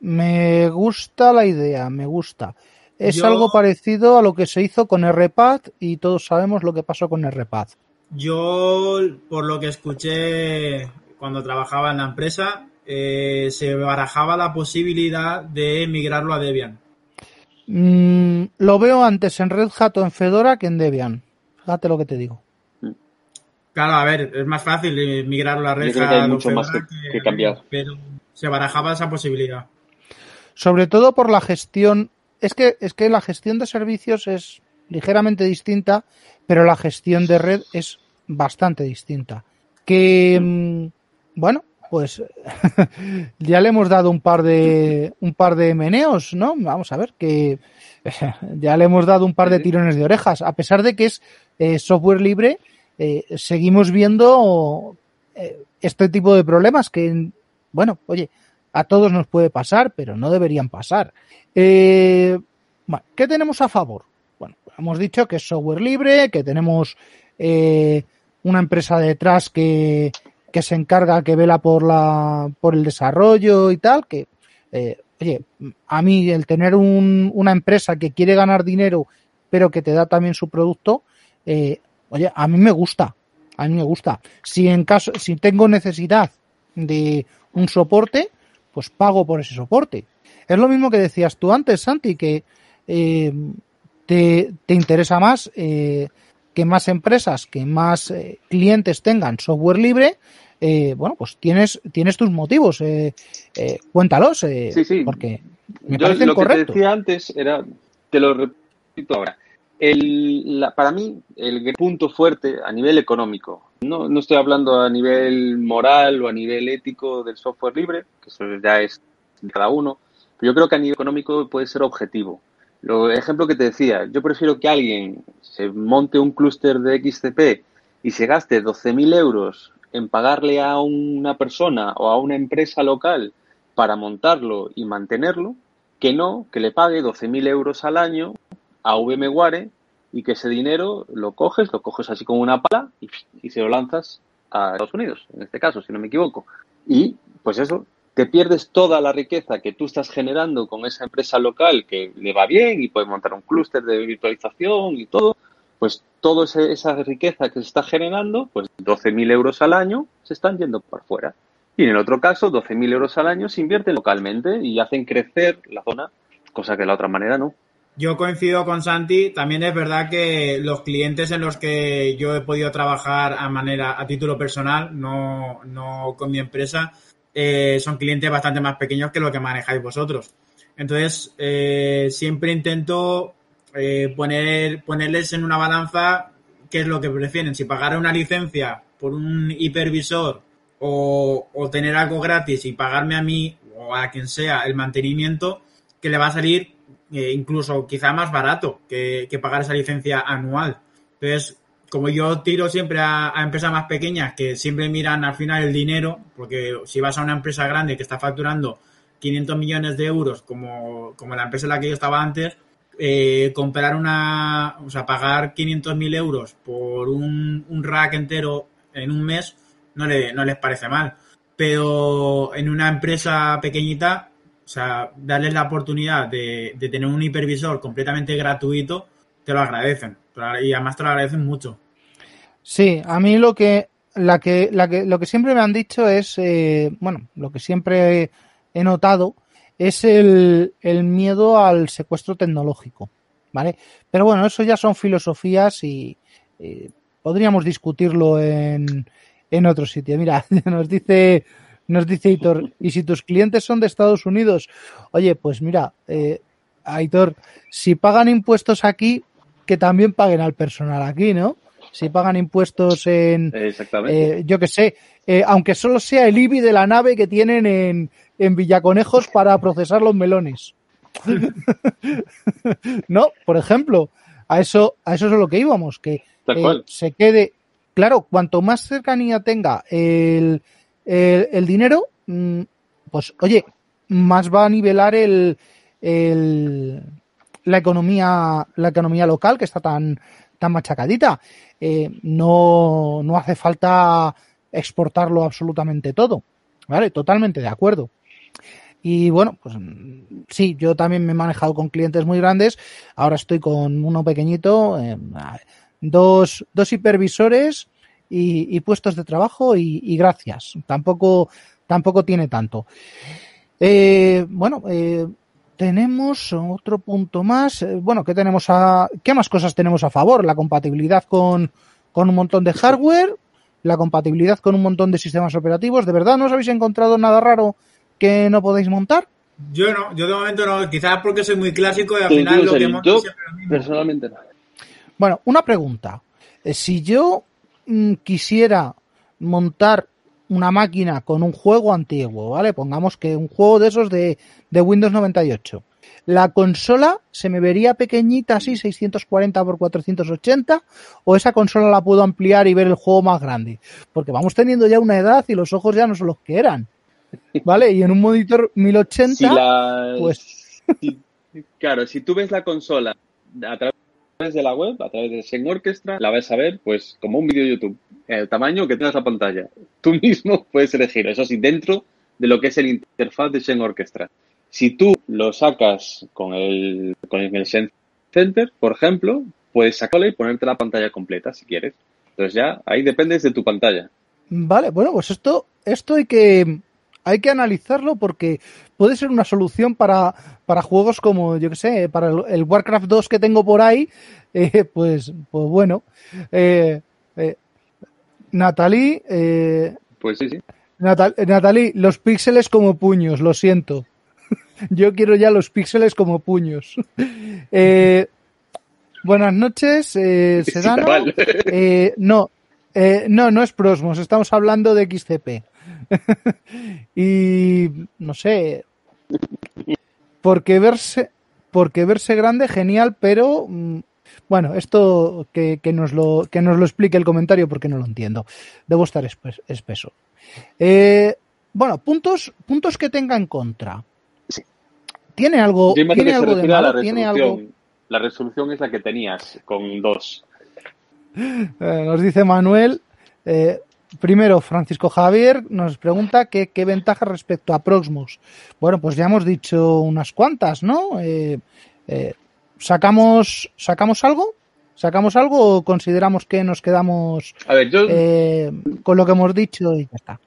Me gusta la idea, me gusta. Es
Yo-
algo parecido a lo que se hizo con RPAD y todos sabemos lo que pasó con RPAD.
Yo, por lo que escuché cuando trabajaba en la empresa, eh, se barajaba la posibilidad de migrarlo a Debian.
Mm, lo veo antes en Red Hat o en Fedora que en Debian. Fíjate lo que te digo.
Claro, a ver, es más fácil eh, migrarlo a Red
Yo creo que hay
Hat o
mucho más
Fedora
que- que cambiar.
Pero se barajaba esa posibilidad.
Sobre todo por la gestión. Es que, es que la gestión de servicios es ligeramente distinta, pero la gestión de red es bastante distinta. Que, mm, bueno, pues ya le hemos dado un par de un par de meneos, ¿no? Vamos a ver que ya le hemos dado un par de tirones de orejas, a pesar de que es eh, software libre, eh, seguimos viendo eh, este tipo de problemas que, bueno, oye, a todos nos puede pasar, pero no deberían pasar. Bueno, ¿Qué tenemos a favor? Bueno, hemos dicho que es software libre, que tenemos una empresa detrás que, que se encarga, que vela por la por el desarrollo y tal, que eh, oye, a mí el tener un- una empresa que quiere ganar dinero, pero que te da también su producto, eh, oye, a mí me gusta, a mí me gusta. Si en caso, si tengo necesidad de un soporte, pues pago por ese soporte. Es lo mismo que decías tú antes, Santi, que eh, te, te interesa más que más empresas, que más eh, clientes tengan software libre. eh, bueno, pues tienes, tienes tus motivos. eh, eh, cuéntalos, eh,
Sí, sí.
porque me
Yo
parecen
lo que te decía antes era, te lo repito ahora. El, la- para mí, el punto fuerte a nivel económico, no, no estoy hablando a nivel moral o a nivel ético del software libre, que eso ya es de cada uno, pero yo creo que a nivel económico puede ser objetivo. Lo ejemplo que te decía, yo prefiero que alguien se monte un clúster de XCP y se gaste 12.000 euros en pagarle a una persona o a una empresa local para montarlo y mantenerlo, que no que le pague 12.000 euros al año a VMware y que ese dinero lo coges, lo coges así como una pala y, y se lo lanzas a Estados Unidos, en este caso, si no me equivoco. Y pues eso, te pierdes toda la riqueza que tú estás generando con esa empresa local que le va bien y puede montar un clúster de virtualización y todo, pues toda esa riqueza que se está generando, pues 12.000 euros al año se están yendo por fuera. Y en el otro caso, 12.000 euros al año se invierten localmente y hacen crecer la zona, cosa que de la otra manera no.
Yo coincido con Santi. También es verdad que los clientes en los que yo he podido trabajar a manera, a título personal, no, no con mi empresa, eh, son clientes bastante más pequeños que lo que manejáis vosotros. Entonces, eh, siempre intento eh, poner, ponerles en una balanza qué es lo que prefieren. Si pagar una licencia por un hipervisor o, o tener algo gratis y pagarme a mí o a quien sea el mantenimiento, que le va a salir eh, incluso quizá más barato que, que, pagar esa licencia anual. Entonces, como yo tiro siempre a, empresas más pequeñas que siempre miran al final el dinero, porque si vas a una empresa grande que está facturando 500 millones de euros, como, como la empresa en la que yo estaba antes, eh, comprar una, o sea, pagar 500 mil euros por un, un, rack entero en un mes no, le, no les parece mal. Pero en una empresa pequeñita, o sea, darles la oportunidad de, de, tener un hipervisor completamente gratuito, te lo agradecen. Y además te lo agradecen mucho.
Sí, a mí lo que, la que, la que, lo que siempre me han dicho es, eh, bueno, lo que siempre he notado es el, miedo al secuestro tecnológico, ¿vale? Pero bueno, eso ya son filosofías y eh, podríamos discutirlo en, en otro sitio. Mira, nos dice Nos dice Hitor, ¿y si tus clientes son de Estados Unidos? Oye, pues mira, eh, Aitor, si pagan impuestos aquí, que también paguen al personal aquí, ¿no? Si pagan impuestos en,
Exactamente.
eh, yo qué sé, eh, aunque solo sea el IBI de la nave que tienen en, en Villaconejos para procesar los melones. no, por ejemplo, a eso, a eso es a lo que íbamos, que eh, se quede, claro, cuanto más cercanía tenga el, el, el dinero, mm, pues oye, más va a nivelar el, el, la economía, la economía local que está tan, tan machacadita. Eh, no, no hace falta exportarlo absolutamente todo. ¿Vale? Totalmente de acuerdo. Y bueno, pues sí, yo también me he manejado con clientes muy grandes. Ahora estoy con uno pequeñito, eh, dos, dos hipervisores y, puestos de trabajo y, gracias. Tampoco, tampoco tiene tanto. Eh, bueno, tenemos otro punto más. Eh, bueno, ¿qué tenemos a, qué más cosas tenemos a favor? La compatibilidad con, con un montón de hardware, la compatibilidad con un montón de sistemas operativos. ¿De verdad no os habéis encontrado nada raro que no podéis montar?
Yo no, yo de momento no, quizás porque soy muy clásico y al final lo que monto
yo,
siempre lo mismo.
personalmente no.
Bueno, una pregunta. Eh, Si yo mm, quisiera montar una máquina con un juego antiguo, ¿vale? Pongamos que un juego de esos de, de Windows 98. ¿La consola se me vería pequeñita así, 640 x 480? ¿O esa consola la puedo ampliar y ver el juego más grande? Porque vamos teniendo ya una edad y los ojos ya no son los que eran. ¿Vale? Y en un monitor 1080,
Si la,
pues
si- claro, si tú ves la consola a través de la web, a través de Sen Orchestra, la vas a ver pues como un vídeo de YouTube, el tamaño que tengas la pantalla. Tú mismo puedes elegir, eso sí, dentro de lo que es el interfaz de Sen Orchestra. Si tú lo sacas con el, con el Sen Center, por ejemplo, puedes sacarlo y ponerte la pantalla completa si quieres. Entonces ya ahí dependes de tu pantalla.
Vale, bueno, pues esto, esto hay que, hay que analizarlo porque puede ser una solución para, para juegos como, yo que sé, para el, el Warcraft 2 que tengo por ahí, eh, pues, pues bueno. Eh, eh, Natalie, eh,
Pues sí, sí.
Natal- Natalie, los píxeles como puños, lo siento. Yo quiero ya los píxeles como puños. Buenas noches, eh, Sedano. no, eh, no, no es Prosmos, estamos hablando de XCP. y no sé, porque verse, porque verse grande, genial, pero mm, bueno, esto que, que nos lo, que nos lo explique el comentario porque no lo entiendo. Debo estar espe- espeso. Eh, bueno, puntos, puntos que tenga en contra. ¿Tiene algo, ¿tiene
que se
algo de malo? ¿Tiene algo?
resolución. La resolución es la que tenías con dos.
Eh, nos dice Manuel. eh, primero, Francisco Javier nos pregunta qué, qué ventajas respecto a Proxmox. Bueno, pues ya hemos dicho unas cuantas, ¿no? Eh, eh, ¿sacamos, ¿Sacamos algo? ¿Sacamos algo o consideramos que nos quedamos
A ver, yo,
eh, con lo que hemos dicho y ya está?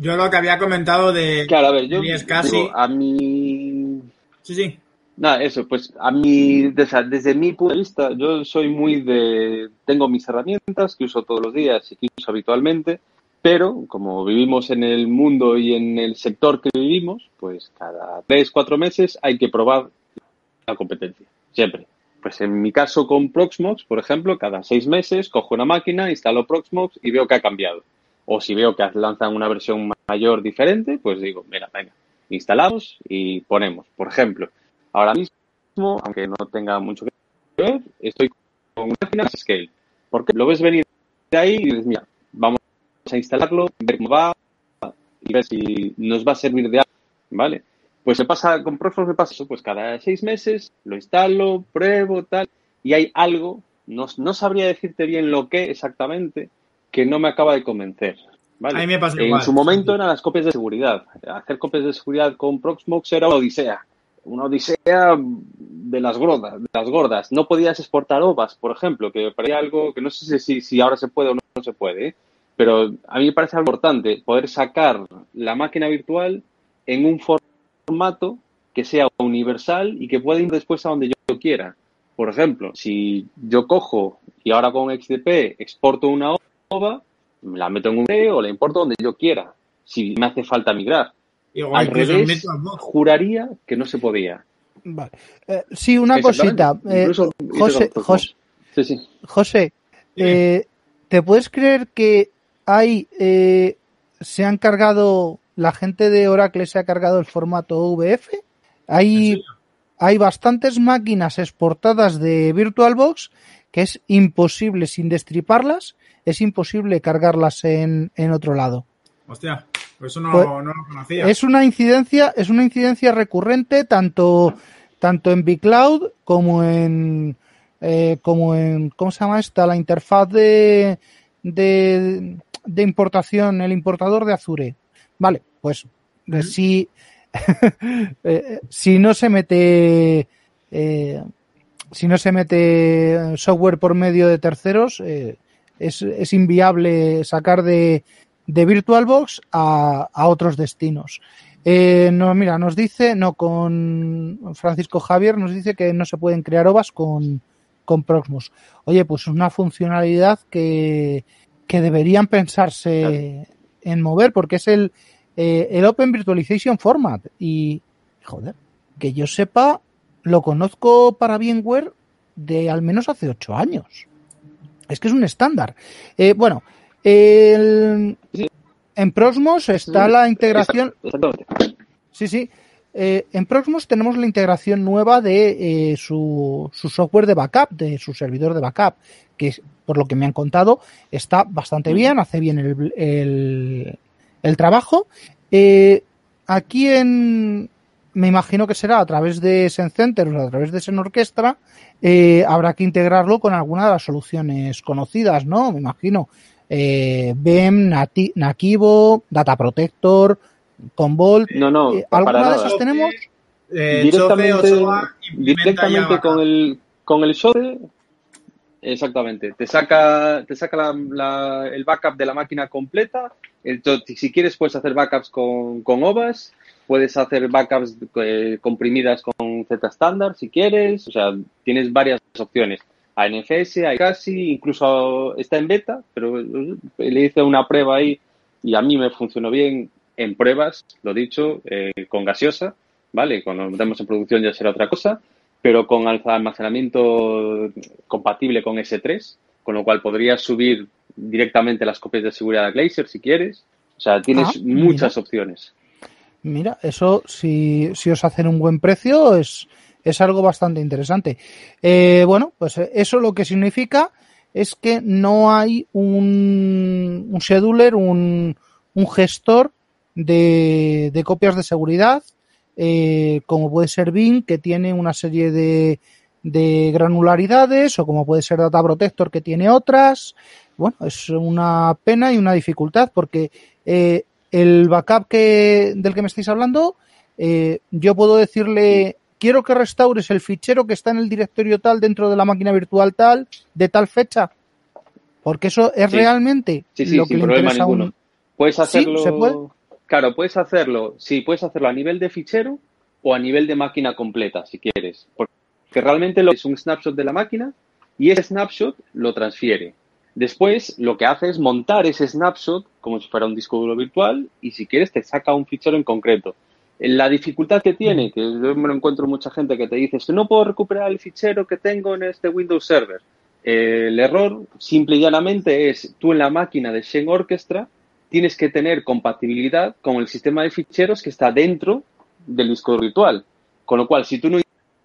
Yo lo que había comentado de
claro, a ver, yo
y es casi-
digo, a mi
Sí, sí.
Nada, eso, pues a mí, desde, mi punto de vista, yo soy muy de, tengo mis herramientas que uso todos los días y que uso habitualmente, pero como vivimos en el mundo y en el sector que vivimos, pues cada tres, cuatro meses hay que probar la competencia, siempre. Pues en mi caso con Proxmox, por ejemplo, cada seis meses cojo una máquina, instalo Proxmox y veo que ha cambiado. O si veo que lanzan una versión mayor diferente, pues digo, mira, venga, instalamos y ponemos. Por ejemplo, ahora mismo, aunque no tenga mucho que ver, estoy con máquinas Scale. Porque lo ves venir de ahí y dices, mira, vamos a instalarlo, ver cómo va y ver si nos va a servir de algo, ¿vale? Pues me pasa, con Proxmox me pasa eso, pues cada seis meses lo instalo, pruebo, tal, y hay algo, no, no sabría decirte bien lo que exactamente, que no me acaba de convencer. ¿vale?
A mí me pasa
en
igual.
su momento eran las copias de seguridad. Hacer copias de seguridad con Proxmox era una odisea. Una odisea de las gordas, de las gordas. No podías exportar OVAs, por ejemplo, que me algo que no sé si, si ahora se puede o no, se puede, ¿eh? pero a mí me parece importante poder sacar la máquina virtual en un formato que sea universal y que pueda ir después a donde yo quiera. Por ejemplo, si yo cojo y ahora con XDP exporto una OVA, la meto en un o la importo donde yo quiera. si me hace falta migrar.
Digo,
Al revés, juraría que no se podía.
Vale. Eh, sí, una cosita. eh,
Incluso-
José, José,
Sí, sí.
José, eh, ¿te puedes creer que hay, eh, se han cargado, la gente de Oracle se ha cargado el formato VF?
¿En
Hay, hay bastantes máquinas exportadas de VirtualBox que es imposible, sin destriparlas, es imposible cargarlas en, en otro lado.
Hostia, pues eso no,
Pues-
no lo conocía.
Es una incidencia, es una incidencia recurrente tanto, tanto en Bcloud como en eh, como en ¿cómo se llama esta? La interfaz de, de, de importación, el importador de Azure. Vale, pues eh, si, eh, si no se mete eh, si no se mete software por medio de terceros, es, es inviable sacar de, de VirtualBox a, a otros destinos. Eh, no, mira, nos dice, no, con Francisco Javier nos dice que no se pueden crear OVAs con, con Proxmox. Oye, pues es una funcionalidad que, que deberían pensarse en mover porque es el, eh, el Open Virtualization Format y, joder, que yo sepa, lo conozco para VMware de al menos hace ocho años. Es que es un estándar. Eh, bueno, el- en Proxmox está la integración.
Exactamente.
Sí, sí. Eh, en Proxmox tenemos la integración nueva de eh, su, su software de backup, de su servidor de backup, que por lo que me han contado está bastante bien, hace bien el, el, el trabajo. Eh, aquí en, me imagino que será a través de SenCenter o a través de Sen Orquestra, eh, habrá que integrarlo con alguna de las soluciones conocidas, ¿no? Me imagino. Eh, BEM, Nati- Nakivo, Data Protector, Convolt.
No, no,
Eh,
para
¿alguna de esas tenemos?
Eh,
directamente, con el con el SODE exactamente. Te saca te saca la- la- el backup de la máquina completa. Entonces si quieres puedes hacer backups con, con OVAS. Puedes hacer backups eh, comprimidas con Z estándar si quieres. O sea tienes varias opciones a NFS, a casi, incluso está en beta, pero eh, le hice una prueba ahí y a mí me funcionó bien en pruebas, lo dicho, eh, con gaseosa, ¿vale? Cuando lo metemos en producción ya será otra cosa, pero con almacenamiento compatible con S3, con lo cual podrías subir directamente las copias de seguridad a Glacier si quieres. O sea, tienes
Ah, mira.
muchas opciones.
Mira, eso si, si os hacen un buen precio es, es algo bastante interesante. Eh, bueno, pues eso lo que significa es que no hay un, scheduler, un, gestor de, copias de seguridad, eh, como puede ser Bing, que tiene una serie de, de granularidades, o como puede ser Data Protector, que tiene otras. Bueno, es una pena y una dificultad porque eh, el backup que, del que me estáis hablando, yo puedo decirle, quiero que restaures el fichero que está en el directorio tal dentro de la máquina virtual tal, de tal fecha. Porque eso es
Sí.
realmente
Sí, sí,
lo que
sin
le
problema
interesa a
ninguno.
un...
Puedes
Sí,
hacerlo.
¿se puede?
Claro, puedes hacerlo. Sí, puedes hacerlo a nivel de fichero o a nivel de máquina completa, si quieres. Porque realmente lo es un snapshot de la máquina y ese snapshot lo transfiere. Después, lo que hace es montar ese snapshot como si fuera un disco duro virtual y si quieres te saca un fichero en concreto. La dificultad que tiene, que yo me lo encuentro mucha gente que te dice, no puedo recuperar el fichero que tengo en este Windows Server. Eh, el error, simple y llanamente, es tú en la máquina de Shen Orchestra tienes que tener compatibilidad con el sistema de ficheros que está dentro del disco virtual. Con lo cual, si tú no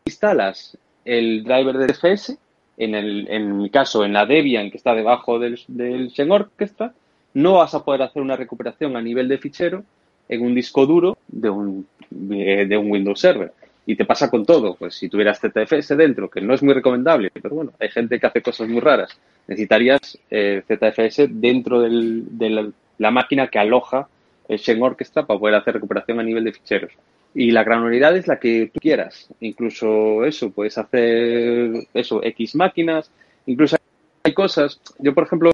instalas el driver de DFS, en, el, en mi caso, en la Debian que está debajo del, del Shen Orchestra, no vas a poder hacer una recuperación a nivel de fichero en un disco duro de un, de, de un Windows Server. Y te pasa con todo. Pues si tuvieras ZFS dentro, que no es muy recomendable, pero bueno, hay gente que hace cosas muy raras, necesitarías eh, ZFS dentro del, de la, la, máquina que aloja el Shen Orchestra para poder hacer recuperación a nivel de ficheros. Y la granularidad es la que tú quieras. Incluso eso, puedes hacer eso, X máquinas, incluso hay cosas, yo por ejemplo,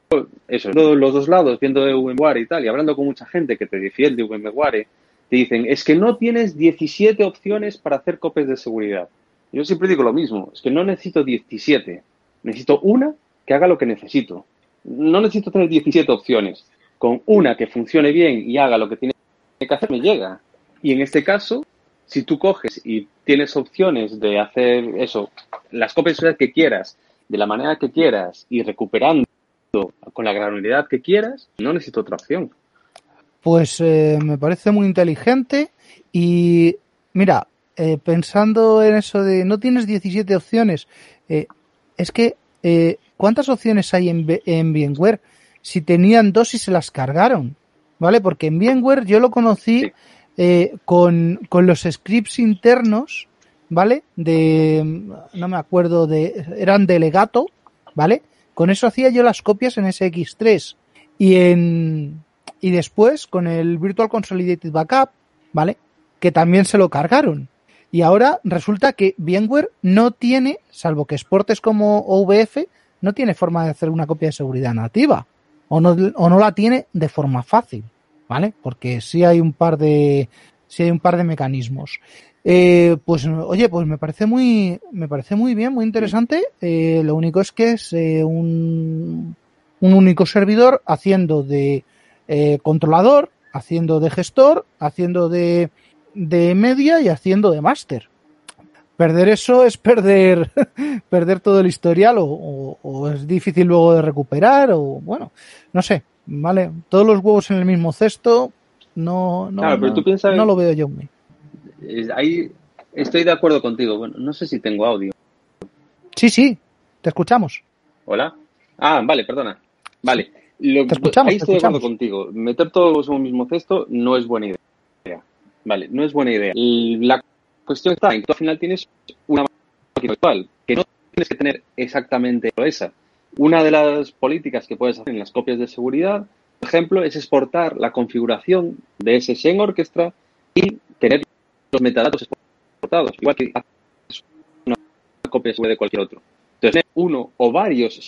eso, los dos lados, viendo de VMware y tal, y hablando con mucha gente que te defiende VMware, te dicen, es que no tienes 17 opciones para hacer copias de seguridad. Yo siempre digo lo mismo, es que no necesito 17, necesito una que haga lo que necesito. No necesito tener 17 opciones. Con una que funcione bien y haga lo que tiene que hacer me llega. Y en este caso, si tú coges y tienes opciones de hacer eso, las copias que quieras, de la manera que quieras y recuperando con la granularidad que quieras, no necesito otra opción.
Pues eh, me parece muy inteligente y mira, eh, pensando en eso de no tienes 17 opciones, eh, es que ¿cuántas opciones hay en, en VMware? Si tenían dos y se las cargaron, ¿vale? Porque en VMware yo lo conocí con, con los scripts internos, ¿vale? De, no me acuerdo de, eran de legato, ¿vale? Con eso hacía yo las copias en SX3 y en, y después con el Virtual Consolidated Backup, ¿vale? Que también se lo cargaron. Y ahora resulta que VMware no tiene, salvo que exportes como OVF, no tiene forma de hacer una copia de seguridad nativa. O no, o no la tiene de forma fácil, ¿vale? Porque sí hay un par de, sí hay un par de mecanismos. Eh, pues oye, pues me parece muy, me parece muy bien, muy interesante. Eh, lo único es que es eh, un, un único servidor haciendo de eh, controlador, haciendo de gestor, haciendo de, de media y haciendo de máster. Perder eso es perder, perder todo el historial o, o, es difícil luego de recuperar o bueno, no sé, vale, todos los huevos en el mismo cesto, no, no,
claro, pero tú piensas,
no lo veo yo.
Ahí estoy de acuerdo contigo. Bueno, no sé si tengo audio.
Sí, sí, te escuchamos.
Hola. Ah, vale, perdona. Vale.
Lo, te escuchamos,
ahí estoy de acuerdo contigo. Meter todos en un mismo cesto no es buena idea. Vale, no es buena idea. La cuestión está en que tú al final tienes una máquina virtual, que no tienes que tener exactamente esa. Una de las políticas que puedes hacer en las copias de seguridad, por ejemplo, es exportar la configuración de ese Shen Orchestra y los metadatos exportados, igual que una copia de cualquier otro. Entonces, uno o varios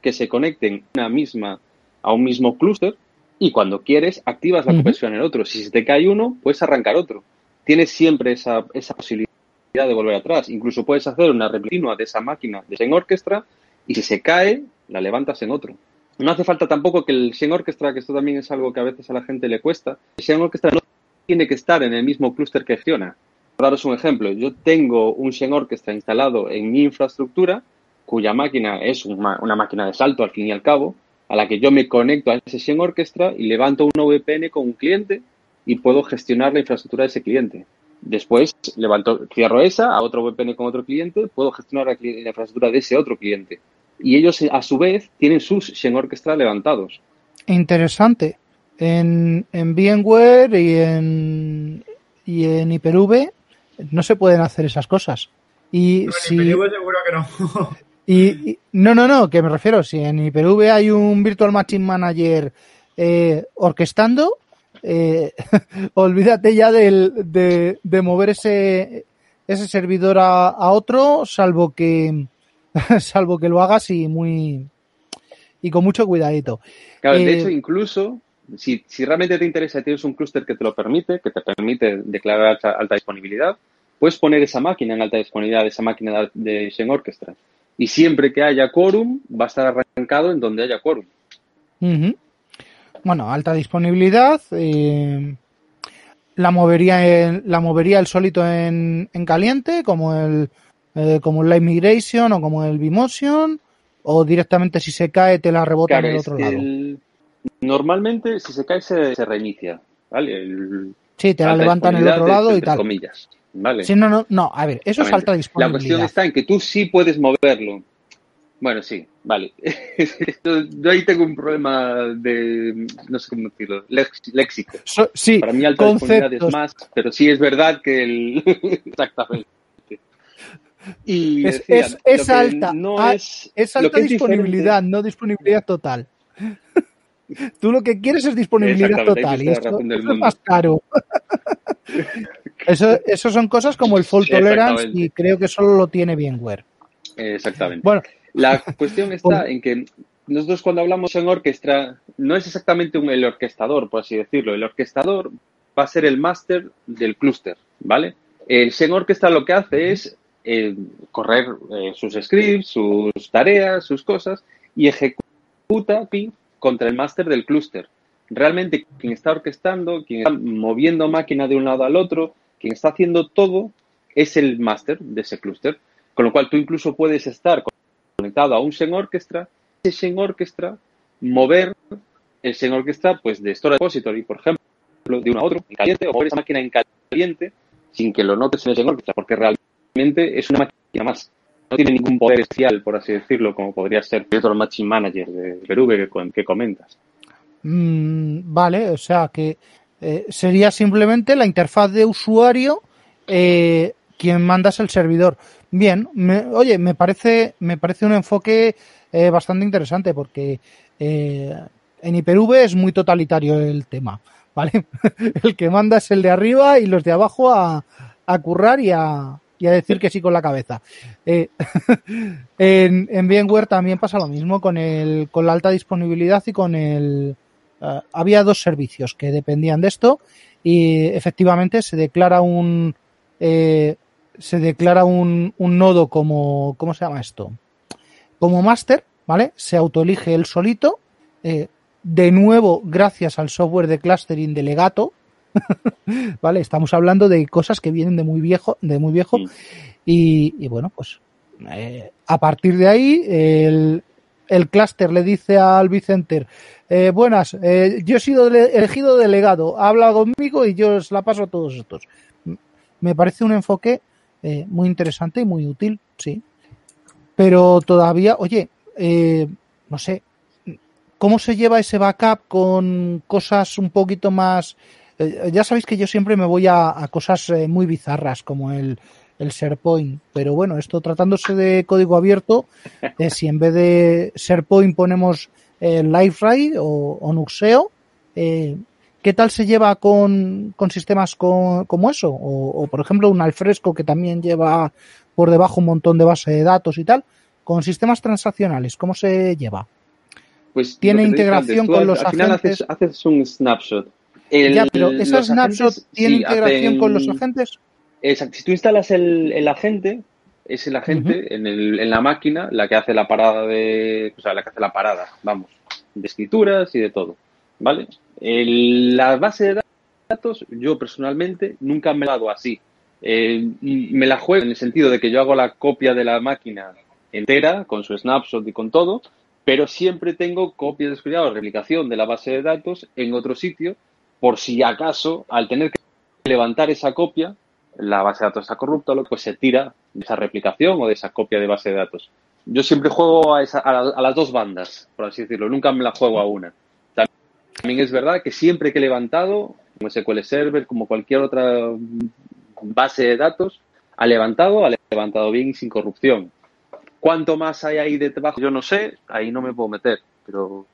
que se conecten una misma a un mismo clúster y cuando quieres activas la conversión en el otro. Si se te cae uno, puedes arrancar otro. Tienes siempre esa, esa posibilidad de volver atrás. Incluso puedes hacer una réplica de esa máquina de Xen Orchestra y si se cae, la levantas en otro. No hace falta tampoco que el Xen Orchestra, que esto también es algo que a veces a la gente le cuesta, el Xen Orchestra no tiene que estar en el mismo clúster que gestiona. Para daros un ejemplo, yo tengo un Xen Orchestra instalado en mi infraestructura, cuya máquina es una, máquina de salto al fin y al cabo, a la que yo me conecto a esa sesión orquestra y levanto una VPN con un cliente y puedo gestionar la infraestructura de ese cliente. Después levanto, cierro esa a otro VPN con otro cliente, puedo gestionar la, infraestructura de ese otro cliente. Y ellos, a su vez, tienen sus Shen Orchestra levantados.
Interesante. En, en VMware y en, y en Hyper-V no se pueden hacer esas cosas. Y si,
seguro que no.
Y, no, no, no, que me refiero, si en IPV hay un Virtual Machine Manager eh, orquestando, eh, olvídate ya del, de, de, mover ese, ese servidor a, a, otro, salvo que, salvo que lo hagas y muy, y con mucho cuidadito.
Claro, de hecho, incluso, si, si realmente te interesa, tienes un clúster que te lo permite, que te permite declarar alta, alta disponibilidad, puedes poner esa máquina en alta disponibilidad, esa máquina de Xen Orchestra y siempre que haya quórum va a estar arrancado en donde haya quórum.
Uh -huh. Bueno, alta disponibilidad. Eh, la movería en, la movería el solito en, en caliente, como el eh, como el Live Migration o como el Vmotion, o directamente si se cae te la rebota
claro,
en el otro lado.
El... Normalmente si se cae se, se reinicia, ¿vale? El...
Sí, te la levantan en el otro lado
de,
y tal.
comillas. ¿Vale?
Sí, no, no, no, a ver, eso es alta disponibilidad.
La cuestión está en que tú sí puedes moverlo. Bueno, sí, vale. Yo ahí tengo un problema de, no sé cómo decirlo, léxico.
So, sí,
Para mí alta disponibilidad es más, pero sí es verdad que el... Exactamente.
Y es, decía, es, es alta, no es alta disponibilidad, no disponibilidad total. Tú lo que quieres es disponibilidad total y esto, esto es más caro. Eso, eso son cosas como el fault
Sí,
tolerance y creo que solo lo tiene VMware.
Exactamente.
Bueno,
La cuestión está en que nosotros cuando hablamos en orquestra no es exactamente un, el orquestador, por así decirlo. El orquestador va a ser el máster del clúster, ¿vale? El Xen Orchestra lo que hace es eh, correr eh, sus scripts, sus tareas, sus cosas y ejecuta contra el máster del clúster. realmente quien está orquestando, quien está moviendo máquina de un lado al otro, quien está haciendo todo es el máster de ese clúster. Con lo cual tú incluso puedes estar conectado a un Xen Orchestra, ese Xen Orchestra mover el Xen Orchestra pues de Storage Repository, por ejemplo, de uno a otro en caliente o mover esa máquina en caliente sin que lo notes en el Xen Orchestra, porque realmente es una máquina más. No tiene ningún poder especial, por así decirlo, como podría ser otro Machine Manager de Perú que, comentas.
Mm, vale, o sea que eh, sería simplemente la interfaz de usuario eh, quien mandas el servidor. Bien, oye, me parece, me parece un enfoque eh, bastante interesante porque en IPV es muy totalitario el tema, ¿vale? el que manda es el de arriba y los de abajo a, a currar y a, y a decir que sí con la cabeza. Eh, en, VMware también pasa lo mismo con el, con la alta disponibilidad y con el, uh, había dos servicios que dependían de esto y efectivamente se declara un, eh, se declara un, un nodo como, ¿cómo se llama esto? Como máster, ¿vale? Se autoelige el solito, eh, de nuevo gracias al software de clustering de Legato, ¿vale? Estamos hablando de cosas que vienen de muy viejo, de muy viejo, y, y bueno, pues eh, a partir de ahí el, el clúster le dice al Vicenter, eh, buenas, eh, yo he sido elegido delegado, habla conmigo y yo os la paso a todos estos. Me parece un enfoque eh, muy interesante y muy útil, sí. Pero todavía, oye, no sé, ¿cómo se lleva ese backup con cosas un poquito más... Eh, ya sabéis que yo siempre me voy a, a cosas eh, muy bizarras como el, el SharePoint, pero bueno, esto tratándose de código abierto, eh, si en vez de SharePoint ponemos eh, LiveRay o, o Nuxeo, eh, ¿qué tal se lleva con, con sistemas con, como eso? O, o, por ejemplo, un Alfresco que también lleva por debajo un montón de base de datos y tal. Con sistemas transaccionales, ¿cómo se lleva?
Pues
¿Tiene integración
antes,
con
al,
los
al final
agentes?
haces, haces un snapshot. El,
ya, pero esa snapshot
agentes,
tiene
sí,
integración
hacen,
con los agentes.
Exacto. Si tú instalas el, el agente, es el agente uh -huh. en, el, en, la máquina la que hace la parada de, o sea, la que hace la parada, vamos, de escrituras y de todo, ¿vale? El, la base de datos, yo personalmente nunca me la hago así. Eh, me la juego en el sentido de que yo hago la copia de la máquina entera, con su snapshot y con todo, pero siempre tengo copias de seguridad o replicación de la base de datos en otro sitio, por si acaso, al tener que levantar esa copia, la base de datos está corrupta, pues se tira de esa replicación o de esa copia de base de datos. Yo siempre juego a, esa, a, la, a las dos bandas, por así decirlo, nunca me la juego a una. También es verdad que siempre que he levantado, como SQL Server, como cualquier otra base de datos, ha levantado, ha levantado bien y sin corrupción. ¿Cuánto más hay ahí debajo? Yo no sé, ahí no me puedo meter, pero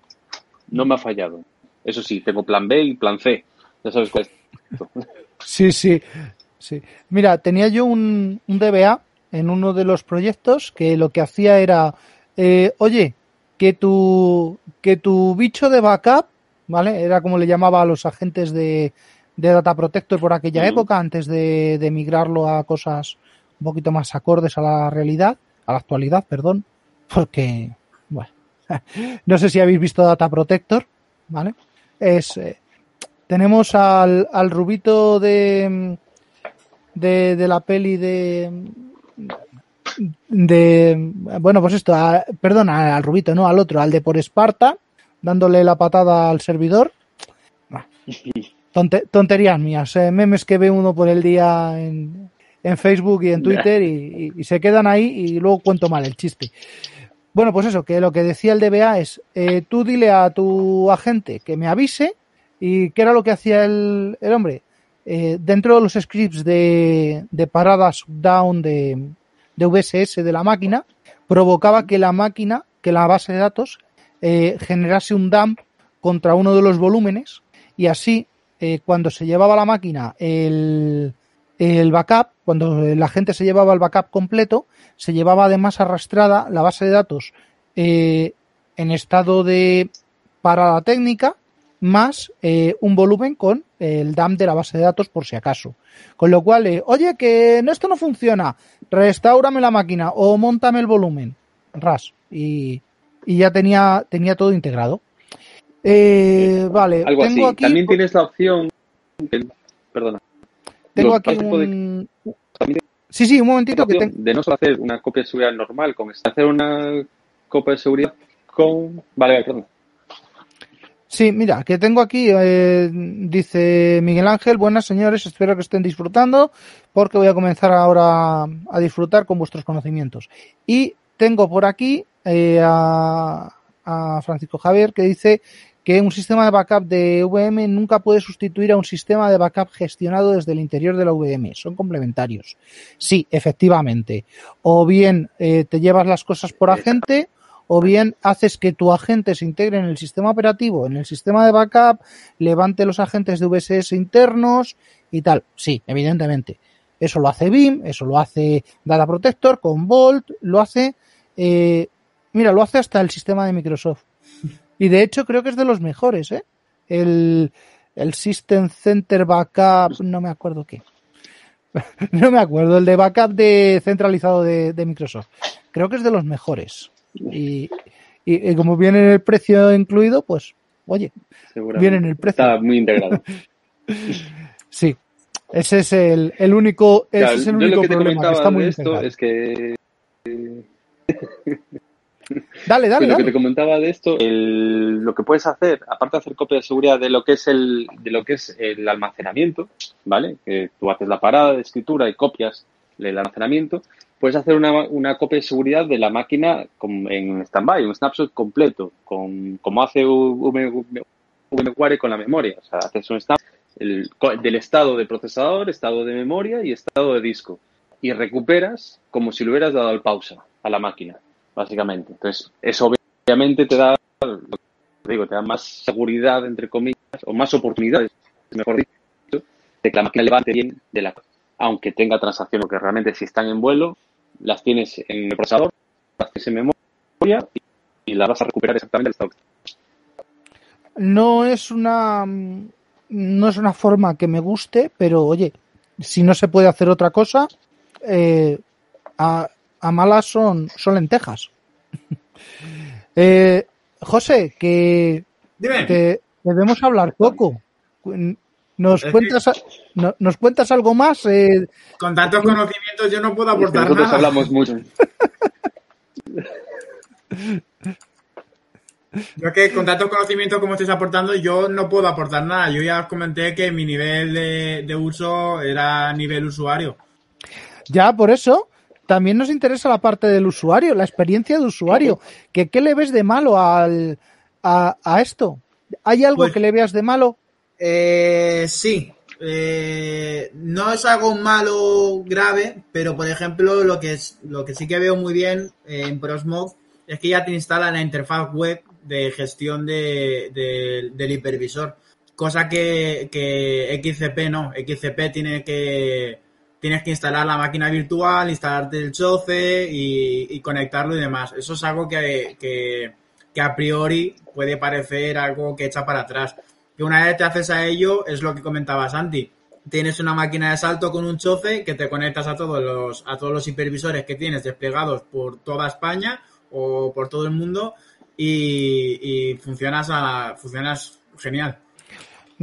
no me ha fallado. Eso sí, tengo plan B y plan C. Ya sabes cuál es.
Sí, sí, sí. Mira, tenía yo un, un, DBA en uno de los proyectos que lo que hacía era, eh, oye, que tu, que tu bicho de backup, ¿vale? Era como le llamaba a los agentes de, de Data Protector por aquella época, antes de, de migrarlo a cosas un poquito más acordes a la realidad, a la actualidad, perdón, porque, bueno, no sé si habéis visto Data Protector, ¿vale? Es, eh, tenemos al, al rubito de, de, de la peli de, de, bueno, pues esto, a, perdón, al rubito, no, al otro, al de por Esparta, dándole la patada al servidor. Tonte, tonterías mías, eh, memes que ve uno por el día en, en Facebook y en Twitter y, y, y, se quedan ahí y luego cuento mal el chiste. Bueno, pues eso, que lo que decía el DBA es, eh, tú dile a tu agente que me avise y qué era lo que hacía el, el hombre. Eh, dentro de los scripts de, de parada shutdown de, de VSS de la máquina, provocaba que la máquina, que la base de datos, eh, generase un dump contra uno de los volúmenes y así, eh, cuando se llevaba la máquina el, el backup, cuando la gente se llevaba el backup completo, se llevaba además arrastrada la base de datos eh, en estado de parada técnica más eh, un volumen con el dump de la base de datos por si acaso. Con lo cual, eh, oye, que esto no funciona, restaurame la máquina o montame el volumen, ras, y, y ya tenía, tenía todo integrado. Vale,
Algo
tengo
así.
aquí,
También tienes la opción. Perdona.
Tengo aquí un...
también
Sí, sí, un momentito que tengo...
de no solo hacer una copia de seguridad normal, con hacer una copia de seguridad con. Vale, vale, perdón.
Sí, mira, que tengo aquí, eh, dice Miguel Ángel, buenas señores, espero que estén disfrutando porque voy a comenzar ahora a disfrutar con vuestros conocimientos. Y tengo por aquí eh, a, a Francisco Javier que dice que un sistema de backup de VM nunca puede sustituir a un sistema de backup gestionado desde el interior de la VM. Son complementarios. Sí, efectivamente. O bien eh, te llevas las cosas por agente o bien haces que tu agente se integre en el sistema operativo, en el sistema de backup, levante los agentes de VSS internos y tal. Sí, evidentemente. Eso lo hace BIM, eso lo hace Data Protector con Vault, lo hace, eh, mira, lo hace hasta el sistema de Microsoft. Y de hecho creo que es de los mejores, ¿eh? El, el System Center Backup, no me acuerdo qué. no me acuerdo, el de backup de centralizado de, de Microsoft. Creo que es de los mejores. Y, y, y como viene en el precio incluido, pues, oye, viene en el precio.
Está muy integrado.
Sí. Ese es el, el único, ese es el único
que
problema, que está muy
de esto
integrado.
es que.
Dale, dale,
Pues lo que te comentaba de esto, el- lo que puedes hacer, aparte de hacer copia de seguridad de lo que es el, de lo que es el almacenamiento, ¿vale? Que tú haces la parada de escritura y copias el almacenamiento, puedes hacer una, una copia de seguridad de la máquina con- en stand-by, un snapshot completo, con, como hace VMware con la memoria. O sea, haces un snap el- co- del estado de procesador, estado de memoria y estado de disco. Y recuperas como si le hubieras dado al pausa a la máquina básicamente. Entonces, eso obviamente te da, digo, te da más seguridad, entre comillas, o más oportunidades, mejor dicho, de que la máquina levante bien de la aunque tenga transacciones, porque realmente si están en vuelo, las tienes en el procesador, las tienes en memoria y, y las vas a recuperar exactamente al estado
No es una no es una forma que me guste, pero oye, si no se puede hacer otra cosa, eh, a malas son, son lentejas. eh, José, que
Dime.
te debemos hablar poco. ¿Nos cuentas, no- ¿Nos cuentas algo más? Eh,
Con tantos conocimientos yo no puedo
Es que
aportar
nosotros
nada.
hablamos mucho.
Yo que con tantos conocimientos como estáis aportando, yo no puedo aportar nada. Yo ya os comenté que mi nivel de, de uso era nivel usuario.
Ya, por eso, también nos interesa la parte del usuario, la experiencia de usuario. Que, ¿Qué le ves de malo al, a, a esto? ¿Hay algo
Pues-
que le veas de malo?
Eh, sí. Eh, no es algo malo grave, pero por ejemplo lo que es lo que sí que veo muy bien eh, en Prosmog es que ya te instala la interfaz web de gestión de, de- del hipervisor, cosa que, que XCP no. XCP tiene que tienes que instalar la máquina virtual, instalarte el choce y, conectarlo y demás. Eso es algo que, que, a priori puede parecer algo que echa para atrás. Que una vez te haces a ello, es lo que comentaba Santi. Tienes una máquina de salto con un chofe que te conectas a todos los, a todos los hipervisores que tienes desplegados por toda España o por todo el mundo y, funcionas funcionas genial.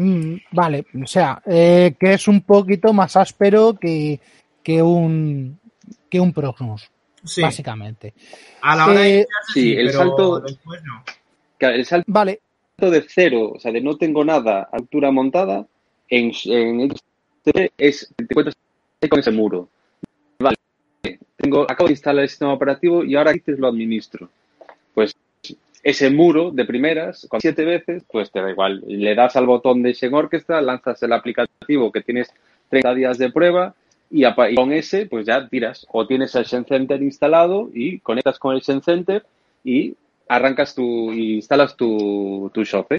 Mm, vale, o sea, eh, que es un poquito más áspero que, que un que un Proxmox,
Sí,
básicamente.
a la hora de
Eh,
sí, el
pero
salto-
después no.
Claro, El salto
Vale,
de cero, o sea, de no tengo nada a altura montada, en, en XCP es, te encuentras con ese muro. Vale, tengo, acabo de instalar el sistema operativo y ahora lo administro. Ese muro de primeras, con siete veces, pues te da igual. Le das al botón de Shen Orchestra, lanzas el aplicativo que tienes 30 días de prueba y, con ese, pues ya tiras. O tienes el Shen Center instalado y conectas con el Shen Center y arrancas tu, y instalas tu, tu Shope.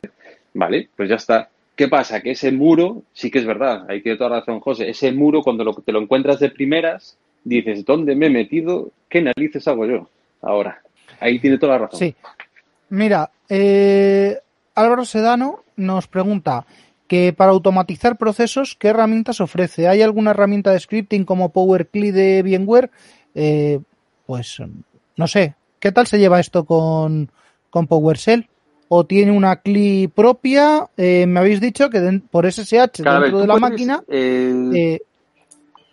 Vale, pues ya está. ¿Qué pasa? Que ese muro, sí que es verdad, hay que toda razón, José, ese muro cuando lo- te lo encuentras de primeras, dices, ¿dónde me he metido? ¿Qué narices hago yo ahora? Ahí tiene toda la razón.
sí. Mira, eh, Álvaro Sedano nos pregunta que para automatizar procesos, ¿qué herramientas ofrece? ¿Hay alguna herramienta de scripting como PowerCli de VMware? Eh, pues no sé. ¿Qué tal se lleva esto con, con PowerShell? o tiene una CLI propia. Eh, me habéis dicho que den- por SSH dentro de la
puedes,
máquina,
eh,
eh,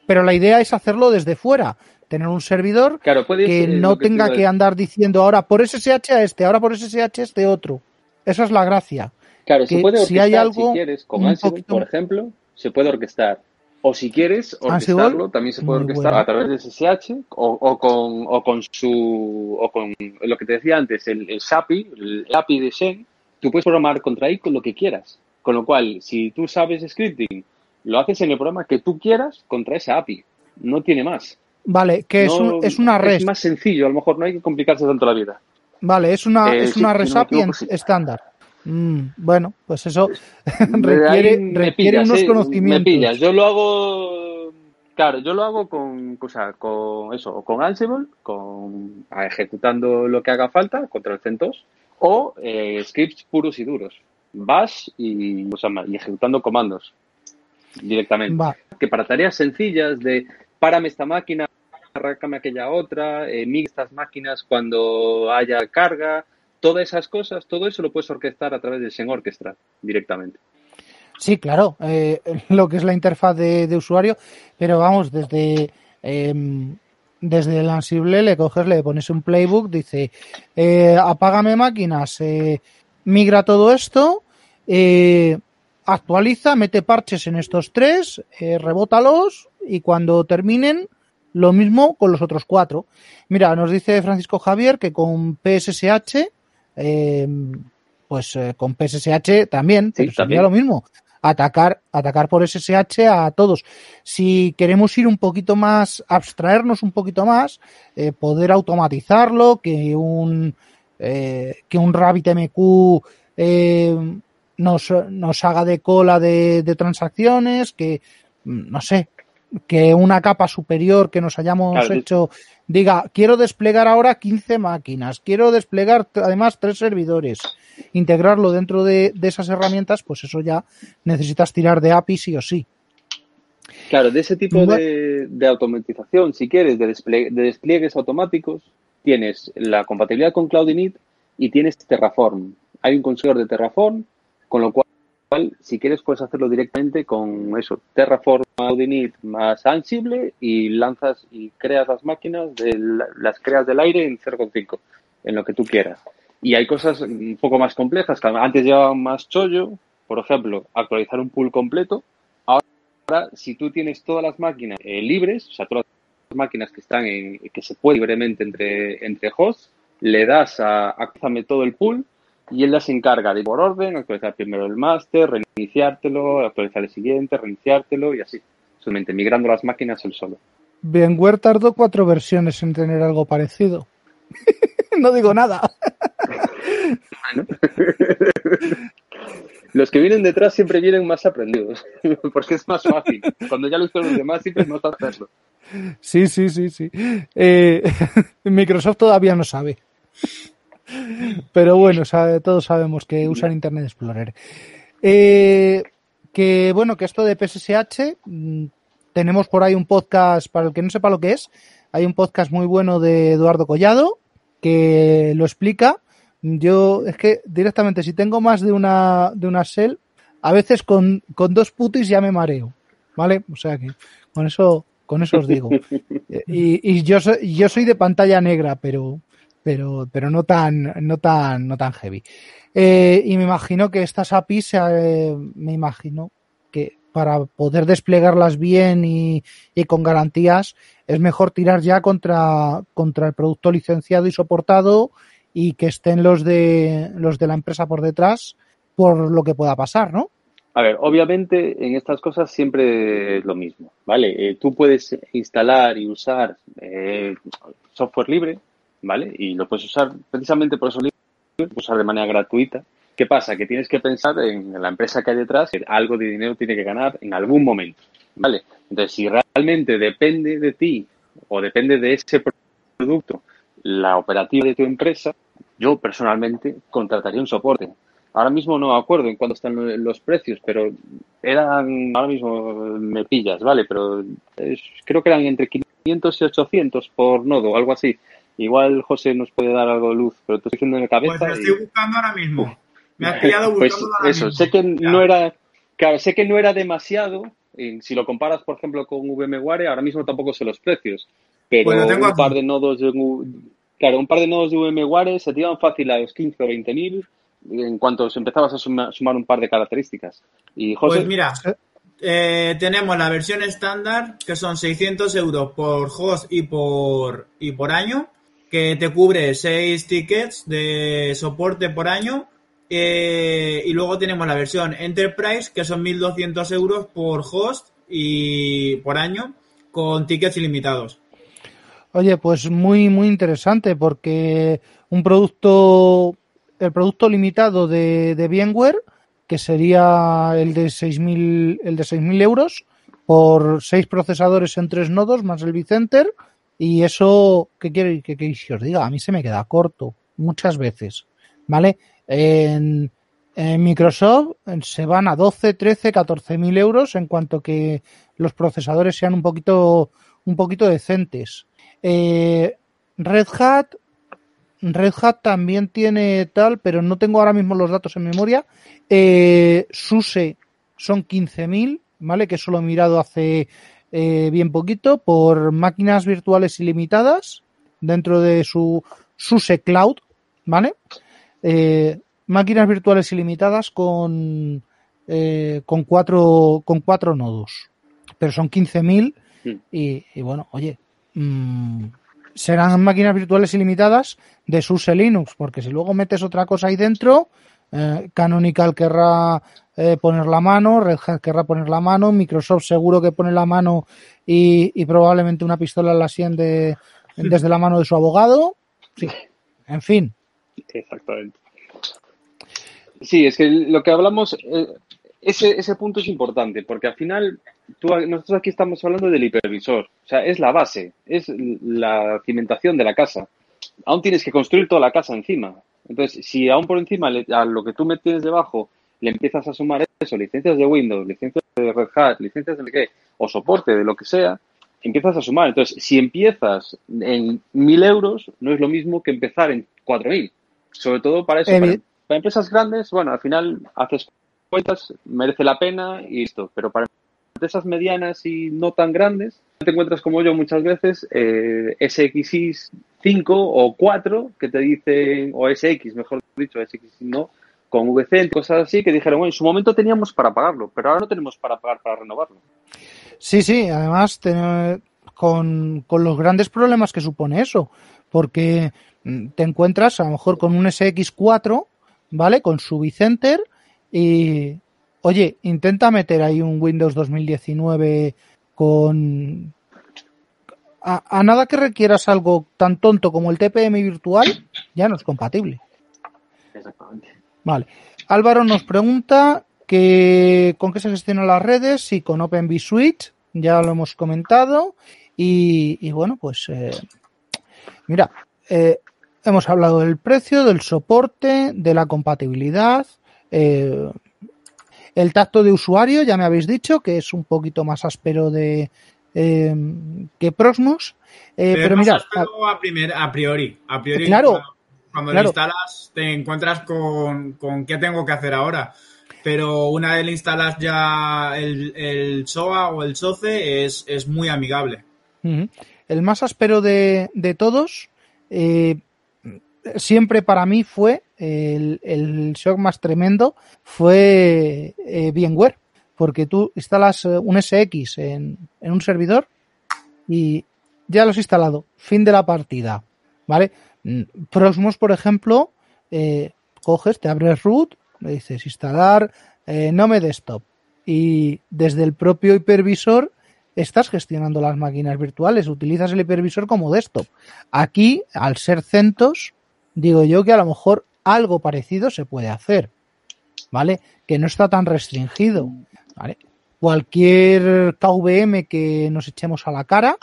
pero la idea es hacerlo desde fuera, tener un servidor
claro,
que no tenga que andar diciendo ahora por SSH a este, ahora por SSH a este otro. Esa es la gracia.
Claro, se
que
puede
si
orquestar
hay algo
si quieres, con Ansible,
poquito-
por ejemplo, se puede orquestar. O si quieres
Ansible,
orquestarlo, también se puede orquestar
bueno.
a través de SSH o, o con, o con su, o con lo que te decía antes, el, el SAPI, el API de Shen, tú puedes programar contra ahí con lo que quieras. Con lo cual, si tú sabes scripting, lo haces en el programa que tú quieras contra esa API. No tiene más.
Vale, que es,
No-
un- es una REST.
Es más sencillo, a lo mejor no hay que complicarse tanto la vida.
Vale, es una,
Eh,
es
sí,
una
no equivoco, sí.
estándar. Mm, bueno, pues eso requiere, requiere
pillas,
unos conocimientos.
Me pillas. Yo lo hago, claro, yo lo hago con, o sea, con eso, con Ansible, con ejecutando lo que haga falta contra el CentOS, o eh, scripts puros y duros, Bash y, o sea, y ejecutando comandos directamente.
Va,
Que para tareas sencillas de párame esta máquina, arráncame aquella otra, eh, migra estas máquinas cuando haya carga, todas esas cosas, todo eso lo puedes orquestar a través de Xen Orchestra directamente.
Sí, claro, eh, lo que es la interfaz de, usuario, pero vamos, desde, em, desde el Ansible le coges, le pones un playbook, dice, eh, apágame máquinas, eh, migra todo esto, actualiza, mete parches en estos tres, rebótalos y cuando terminen, lo mismo con los otros cuatro. Mira, nos dice Francisco Javier que con PSSH, eh, pues eh, con PSSH también, pero sería
también.
lo mismo. Atacar, atacar por SSH a todos. Si queremos ir un poquito más, abstraernos un poquito más, eh, poder automatizarlo, que un que un RabbitMQ nos, nos haga de cola de, de transacciones, que mm, no sé, que una capa superior que nos hayamos
Claro,
hecho diga, quiero desplegar ahora 15 máquinas, quiero desplegar además tres servidores, integrarlo dentro de, de esas herramientas, pues eso ya necesitas tirar de API sí o sí.
Claro, de ese tipo
Bueno.
de, de automatización, si quieres, de, despliegue- de despliegues automáticos, tienes la compatibilidad con Cloud Init y tienes Terraform. Hay un constructor de Terraform, con lo cual, si quieres, puedes hacerlo directamente con eso, Terraform, Cloud Init más Ansible y lanzas y creas las máquinas, del- las creas del aire en 0.5, en lo que tú quieras. Y hay cosas un poco más complejas, que antes llevaban más chollo, por ejemplo, actualizar un pool completo, Ahora, si tú tienes todas las máquinas eh, libres, o sea, todas las máquinas que están en, que se puede libremente entre, entre hosts, le das a actualizame todo el pool y él ya se encarga de ir por orden, actualizar primero el master, reiniciártelo, actualizar el siguiente, reiniciártelo y así. Solamente migrando las máquinas él solo.
VMware tardó cuatro versiones en tener algo parecido. no digo nada.
Los que vienen detrás siempre vienen más aprendidos, porque es más fácil. Cuando ya lo hicieron los demás, siempre es más fácil hacerlo.
Sí, sí, sí, sí. Eh, Microsoft todavía no sabe. Pero bueno, sabe- todos sabemos que usan Internet Explorer. Eh, que bueno, que esto de PSSH, mm, tenemos por ahí un podcast, para el que no sepa lo que es, hay un podcast muy bueno de Eduardo Collado que lo explica. Yo, es que directamente, si tengo más de una, de una shell, a veces con, con dos putis ya me mareo. ¿Vale? O sea que con eso, con eso os digo. Y, y yo soy, yo soy de pantalla negra, pero, pero, pero no tan, no tan, no tan heavy. Eh, y me imagino que estas APIs, eh, me imagino que para poder desplegarlas bien y, con garantías, es mejor tirar ya contra, contra el producto licenciado y soportado y que estén los de, los de la empresa por detrás por lo que pueda pasar, ¿no?
A ver, obviamente en estas cosas siempre es lo mismo, ¿vale? Eh, tú puedes instalar y usar eh, software libre, ¿vale? Y lo puedes usar precisamente por eso libre, usar de manera gratuita. ¿Qué pasa? Que tienes que pensar en la empresa que hay detrás, que algo de dinero tiene que ganar en algún momento, ¿vale? Entonces, si realmente depende de ti o depende de ese producto la operativa de tu empresa, yo personalmente contrataría un soporte. Ahora mismo no acuerdo en cuánto están los precios, pero eran, ahora mismo me pillas, ¿vale? Pero creo que eran entre 500 y 800 por nodo, algo así. Igual José nos puede dar algo de luz, pero te estoy diciendo en la cabeza.
Pues lo estoy buscando ahora mismo. Me has pillado
Pues
buscando ahora
eso,
mismo.
sé que no era, claro, sé que no era demasiado. si lo comparas, por ejemplo, con VMware, ahora mismo tampoco sé los precios. Pero
Pues tengo
un par de nodos de, claro, un par de nodos de VMware se te iban fácil a los 15 o 20 mil en cuanto empezabas a suma- sumar un par de características. Y José,
Pues mira, eh, tenemos la versión estándar, que son 600 euros por host y por, y por año, que te cubre 6 tickets de soporte por año. eh, y luego tenemos la versión Enterprise, que son 1.200 euros por host y por año, con tickets ilimitados.
Oye, pues muy, muy interesante porque un producto, el producto limitado de, de VMware, que sería el de 6.000 el de 6.000 euros por seis procesadores en tres nodos más el vCenter y eso, ¿qué quiere que, que os diga? A mí se me queda corto muchas veces, ¿vale? En, Microsoft se van a 12, 13, 14 mil euros en cuanto que los procesadores sean un poquito, un poquito decentes. Eh, Red Hat, Red Hat también tiene tal, pero no tengo ahora mismo los datos en memoria. Eh, SUSE son 15.000, ¿vale? Que eso lo he mirado hace eh, bien poquito por máquinas virtuales ilimitadas dentro de su SUSE Cloud, ¿vale? Eh, máquinas virtuales ilimitadas con, eh, con, cuatro, con cuatro nodos, pero son 15.000 y, y bueno, oye, mmm, serán máquinas virtuales ilimitadas de SUSE Linux, porque si luego metes otra cosa ahí dentro, eh, Canonical querrá eh, poner la mano, Red Hat querrá poner la mano, Microsoft seguro que pone la mano y, y probablemente una pistola en la sien de, desde la mano de su abogado. Sí, en fin.
Exactamente. Sí, es que lo que hablamos, eh, ese, ese punto es importante, porque al final tú, nosotros aquí estamos hablando del hipervisor, o sea, es la base, es la cimentación de la casa. Aún tienes que construir toda la casa encima. Entonces, si aún por encima le- a lo que tú me tienes debajo le empiezas a sumar eso, licencias de Windows, licencias de Red Hat, licencias de qué, o soporte de lo que sea, empiezas a sumar. Entonces, si empiezas en mil euros, no es lo mismo que empezar en cuatro mil. Sobre todo para eso, para,
Evi-
para empresas grandes, bueno, al final haces cuentas, merece la pena y listo. Pero para empresas medianas y no tan grandes, te encuentras como yo muchas veces eh, SXI 5 o 4 que te dicen, o SX, mejor dicho, SX no, con VC, cosas así, que dijeron, bueno, en su momento teníamos para pagarlo, pero ahora no tenemos para pagar para renovarlo.
Sí, sí, además con, con los grandes problemas que supone eso, porque mm, te encuentras a lo mejor con un SX4, ¿vale? Con su Vicenter y, oye, intenta meter ahí un Windows 2019 con... A, a nada que requieras algo tan tonto como el TPM virtual, ya no es compatible.
Exactamente.
Vale. Álvaro nos pregunta que con qué se gestionan las redes, sí, con Open vSwitch, ya lo hemos comentado. Y, y bueno, pues eh, mira, eh, hemos hablado del precio, del soporte, de la compatibilidad, eh, el tacto de usuario, ya me habéis dicho que es un poquito más áspero de eh, que Proxmox. Eh,
Pero,
pero mira,
a, primer, a priori. A priori,
Claro,
cuando, cuando
claro.
lo instalas, te encuentras con, con qué tengo que hacer ahora. Pero una vez le instalas ya el, el SOA o el SOCE, es, es muy amigable.
El más áspero de, de todos, eh, siempre para mí fue el, shock más tremendo, fue eh, VMware, porque tú instalas eh, un SX en, un servidor y ya lo has instalado, fin de la partida, ¿vale? Mm, Proxmox, por ejemplo, eh, coges, te abres root, le dices instalar eh, Nome Desktop y desde el propio hipervisor estás gestionando las máquinas virtuales, utilizas el hipervisor como desktop. Aquí, al ser CentOS, digo yo que a lo mejor algo parecido se puede hacer, ¿vale? Que no está tan restringido, ¿vale? Cualquier KVM que nos echemos a la cara,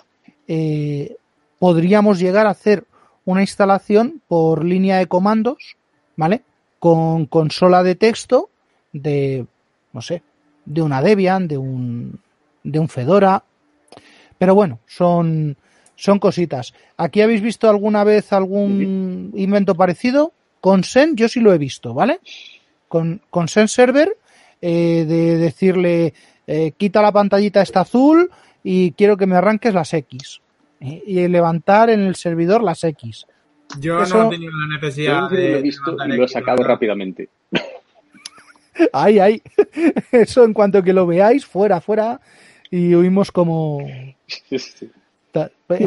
eh, podríamos llegar a hacer una instalación por línea de comandos, ¿vale? Con consola de texto de, no sé, de una Debian, de un, de un Fedora. Pero bueno, son, son cositas. ¿Aquí habéis visto alguna vez algún invento parecido? Con Sen yo sí lo he visto, ¿vale? con, con SenServer, eh, de decirle, eh, quita la pantallita esta azul y quiero que me arranques las X. eh, y levantar en el servidor las X.
Yo
Eso-
no he tenido la
Yo
necesidad
lo
de.
he visto y lo he sacado
verdad.
rápidamente.
Ay, ay. Eso en cuanto que lo veáis, fuera, fuera. Y oímos como...
Sí,
es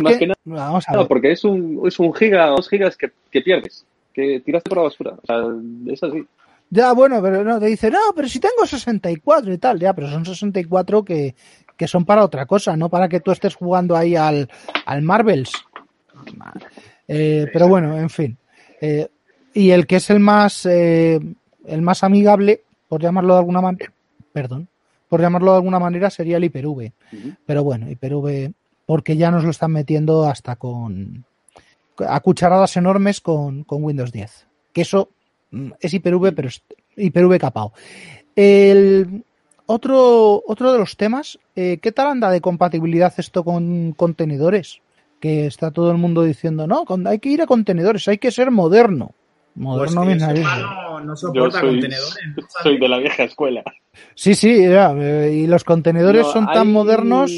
Más
que-
que nada-
Vamos a
No, porque es un, es un giga, dos gigas que, que pierdes, que tiraste por la basura. O sea, es así.
Ya, bueno, pero no, te dice, no, pero si tengo 64 y tal, ya, pero son 64 que, que son para otra cosa, no para que tú estés jugando ahí al, al Marvels. Eh, pero bueno, en fin. Eh, y el que es el más, eh, el más amigable, por llamarlo de alguna manera, perdón, por llamarlo de alguna manera, sería el Hyper-V. Pero bueno, Hyper-V, porque ya nos lo están metiendo hasta con, a cucharadas enormes con, con Windows 10. Que eso mm, es Hyper-V, pero es Hyper-V capao. El otro, otro de los temas, eh, ¿qué tal anda de compatibilidad esto con contenedores? Que está todo el mundo diciendo, no, hay que ir a contenedores, hay que ser moderno.
Pues
Moderno narices.
no, soporta
soy,
contenedores. ¿no?
soy de la vieja escuela.
Sí, sí, ya, eh, y los contenedores
No,
son tan
hay-
modernos.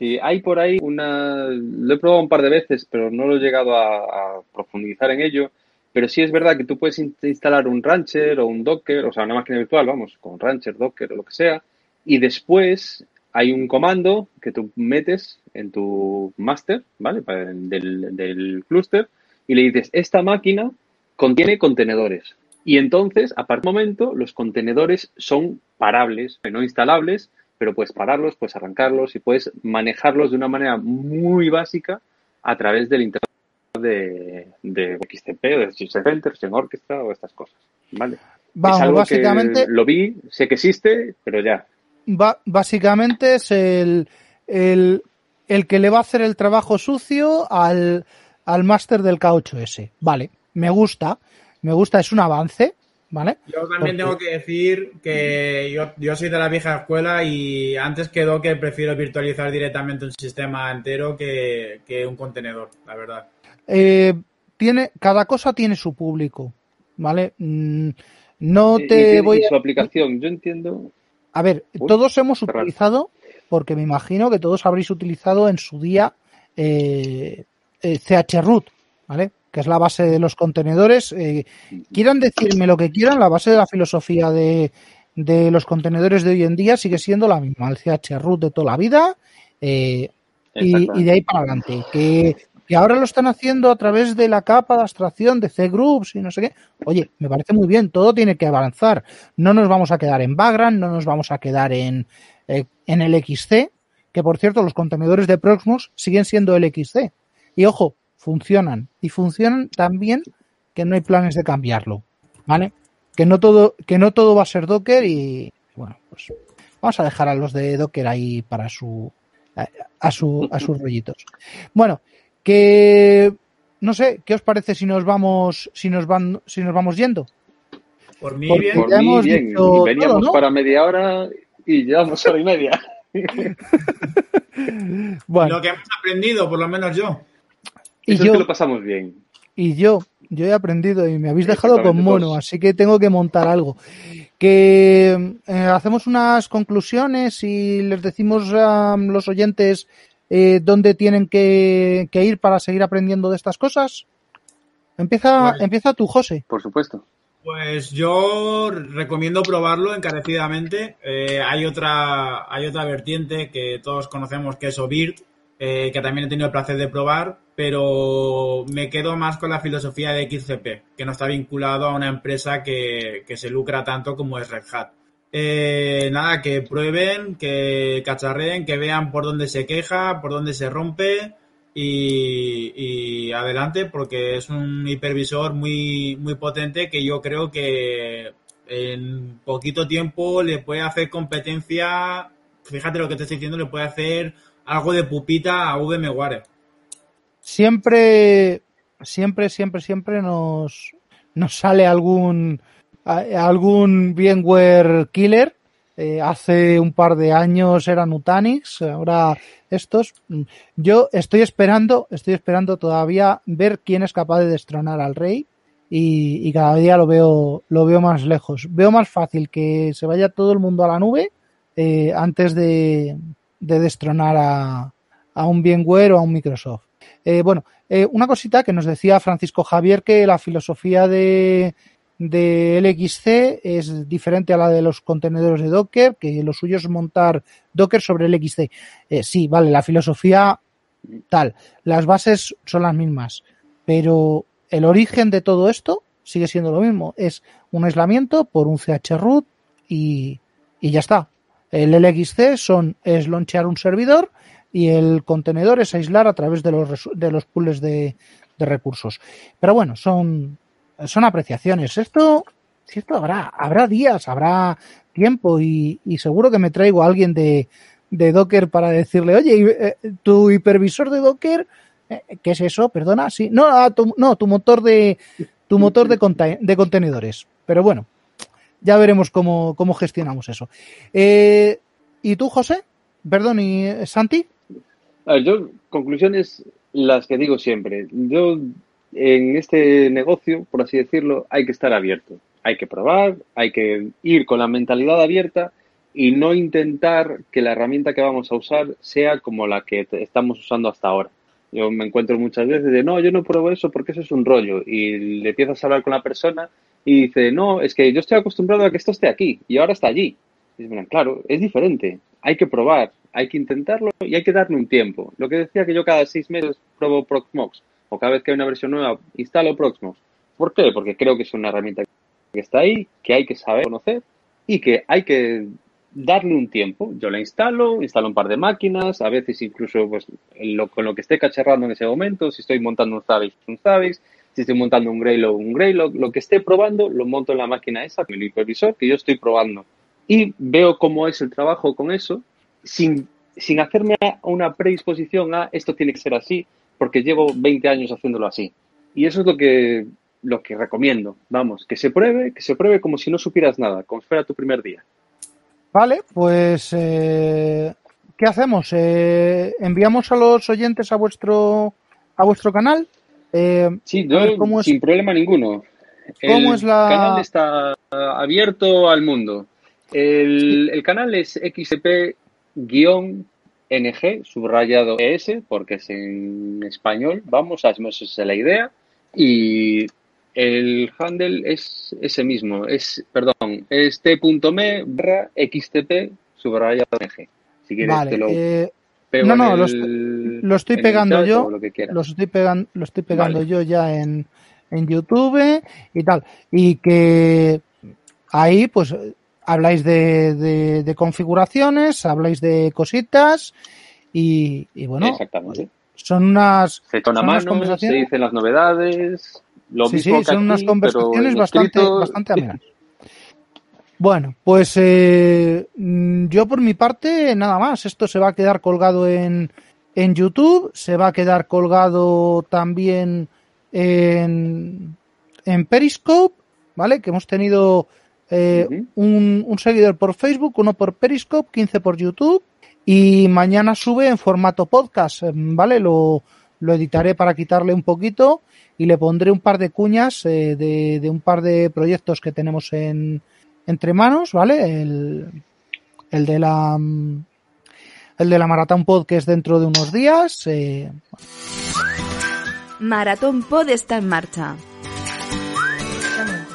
Sí, hay por ahí una. Lo he probado un par de veces, pero no lo he llegado a, profundizar en ello. Pero sí es verdad que tú puedes in- instalar un Rancher o un Docker, o sea, una máquina virtual, vamos, con Rancher, Docker o lo que sea. Y después hay un comando que tú metes en tu master, ¿vale? Del, del clúster y le dices, esta máquina contiene contenedores. Y entonces, a partir de momento, los contenedores son parables, no instalables, pero puedes pararlos, puedes arrancarlos y puedes manejarlos de una manera muy básica a través del internet de, de XCP o de Center, en Orchestra o estas cosas. ¿Vale? es
Vamos,
algo
básicamente,
que lo vi, sé que existe, pero ya.
básicamente es el, el, el que le va a hacer el trabajo sucio al, al máster del K8S. Vale, me gusta, me gusta, es un avance, ¿vale?
Yo también
Porque-
tengo que decir que yo, yo soy de la vieja escuela y antes que Docker prefiero virtualizar directamente un sistema entero que, que un contenedor, la verdad.
Eh, tiene, cada cosa tiene su público, ¿vale? Mm, No
Y- y
te voy a...
su aplicación, yo entiendo.
A ver,
Uy,
todos hemos
raro.
utilizado, porque me imagino que todos habréis utilizado en su día eh, eh, chroot, ¿vale? Que es la base de los contenedores. Eh, quieran decirme lo que quieran, la base de la filosofía de, de los contenedores de hoy en día sigue siendo la misma, el chroot de toda la vida. eh, y de ahí para adelante. Que, que ahora lo están haciendo a través de la capa de abstracción de C-Groups y no sé qué. Oye, me parece muy bien, todo tiene que avanzar. No nos vamos a quedar en Vagrant, no nos vamos a quedar en, eh, en el XC, que por cierto, los contenedores de Proxmox siguen siendo el XC. Y ojo, funcionan. Y funcionan tan bien que no hay planes de cambiarlo. ¿Vale? Que no todo, que no todo va a ser Docker y bueno, pues vamos a dejar a los de Docker ahí para su a, a su a sus rollitos. Bueno, que no sé, ¿qué os parece si nos vamos si nos van si nos vamos yendo?
Por mí,
Porque
bien.
Por
ya
mí,
hemos
bien.
dicho
Veníamos
todo, ¿no?
para media hora y llevamos hora y media.
Bueno,
Lo que hemos aprendido, por lo menos yo.
Y
Eso
yo
es que lo pasamos bien.
y yo yo he aprendido y me habéis dejado con mono,
todos.
así que tengo que montar algo. Que eh, hacemos unas conclusiones y les decimos a los oyentes eh, dónde tienen que, que ir para seguir aprendiendo de estas cosas. Empieza, empieza tú, José.
Por supuesto.
Pues yo recomiendo probarlo encarecidamente. Eh, hay otra hay otra vertiente que todos conocemos que es OBIRT, eh, que también he tenido el placer de probar, pero me quedo más con la filosofía de XCP, que no está vinculado a una empresa que, que se lucra tanto como es Red Hat. Eh, nada, que prueben, que cacharreen, que vean por dónde se queja, por dónde se rompe y, y adelante porque es un hipervisor muy, muy potente que yo creo que en poquito tiempo le puede hacer competencia, fíjate lo que te estoy diciendo, le puede hacer algo de pupita a VMware.
Siempre, siempre, siempre, siempre nos, nos sale algún, algún VMware killer. Eh, hace un par de años era Nutanix, ahora estos. Yo estoy esperando, estoy esperando todavía ver quién es capaz de destronar al rey y, cada día lo veo, lo veo más lejos. Veo más fácil que se vaya todo el mundo a la nube eh, antes de, destronar a, a un VMware o a un Microsoft. Eh, bueno, eh, una cosita que nos decía Francisco Javier que la filosofía de, de LXC es diferente a la de los contenedores de Docker, que lo suyo es montar Docker sobre el XC. sí, vale, la filosofía tal, las bases son las mismas, pero el origen de todo esto sigue siendo lo mismo. Es un aislamiento por un chroot y, y ya está. El LXC son, es launchear un servidor y el contenedor es aislar a través de los, de los pools de, de recursos. Pero bueno, son, son apreciaciones. Esto, esto habrá, habrá días, habrá tiempo y, y seguro que me traigo a alguien de, de Docker para decirle, oye, eh, tu hipervisor de Docker eh, ¿Qué es eso? Perdona, sí. No, ah, tu, no, tu motor de tu motor de, de contenedores. Pero bueno, ya veremos cómo, cómo gestionamos eso. Eh, ¿Y tú, José? Perdón, ¿y Santi?
Yo, conclusiones las que digo siempre. Yo, en este negocio, por así decirlo, hay que estar abierto. Hay que probar, hay que ir con la mentalidad abierta y no intentar que la herramienta que vamos a usar sea como la que estamos usando hasta ahora. Yo me encuentro muchas veces de, no, yo no pruebo eso porque eso es un rollo. Y le empiezas a hablar con la persona y dice, no, es que yo estoy acostumbrado a que esto esté aquí y ahora está allí. Y claro, es diferente. Hay que probar, hay que intentarlo y hay que darle un tiempo. Lo que decía que yo cada seis meses pruebo Proxmox o cada vez que hay una versión nueva instalo Proxmox. ¿Por qué? Porque creo que es una herramienta que está ahí, que hay que saber conocer y que hay que darle un tiempo. Yo la instalo, instalo un par de máquinas, a veces incluso pues, con lo que esté cacharrando en ese momento, si estoy montando un Zabbix, un Zabbix, si estoy montando un Greylog, un Greylog, lo que esté probando, lo monto en la máquina esa con el hipervisor que yo estoy probando. Y veo cómo es el trabajo con eso, sin, sin hacerme una predisposición a esto tiene que ser así, porque llevo 20 años haciéndolo así. Y eso es lo que, lo que recomiendo. Vamos, que se pruebe, que se pruebe como si no supieras nada, como si fuera tu primer día.
Vale, pues eh, ¿qué hacemos? Eh, ¿Enviamos a los oyentes a vuestro a vuestro canal?
Eh, sí, sin problema ninguno.
¿Cómo es la...
canal está abierto al mundo. El, canal es xp-ng, subrayado ES, porque es en español, vamos, a esa es la idea. Y el handle es ese mismo, es, perdón, es t.me barra xtp subrayado g. Si quieres te lo
eh, no, no, lo, estoy pegando yo, lo estoy pegando, lo estoy pegando yo ya en, en YouTube y tal. Y que ahí pues habláis de, de, configuraciones, habláis de cositas y, y bueno,
Exactamente.
son unas,
se, son unas conversaciones. se dicen las novedades,
sí, sí, son unas conversaciones bastante, bastante amenas. Bueno, pues eh, mm, yo por mi parte nada más. Esto se va a quedar colgado en, en YouTube, se va a quedar colgado también en, en Periscope, ¿vale? Que hemos tenido eh, un, un, seguidor por Facebook, uno por Periscope, 15 por YouTube y mañana sube en formato podcast, ¿vale? Lo, lo editaré para quitarle un poquito y le pondré un par de cuñas eh, de, un par de proyectos que tenemos en, entre manos, ¿vale? El, el de la el de la Maratón Pod que es dentro de unos días. Eh.
Maratón Pod está en marcha.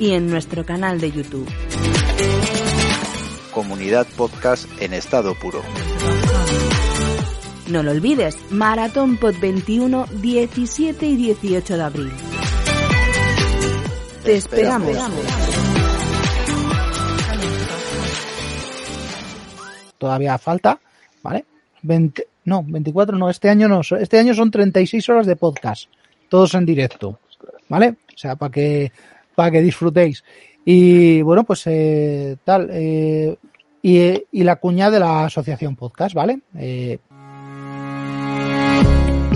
y en nuestro canal de YouTube.
Comunidad Podcast en estado puro.
No lo olvides, Maratón Pod 21, 17 y 18 de abril. Te esperamos.
Todavía falta, ¿vale? 20, no, 24 no, este año no, este año son 36 horas de podcast, todos en directo, ¿vale? O sea, para que para que disfrutéis. Y bueno, pues eh, tal. Eh, y, y, la cuña de la asociación podcast, ¿vale? Eh,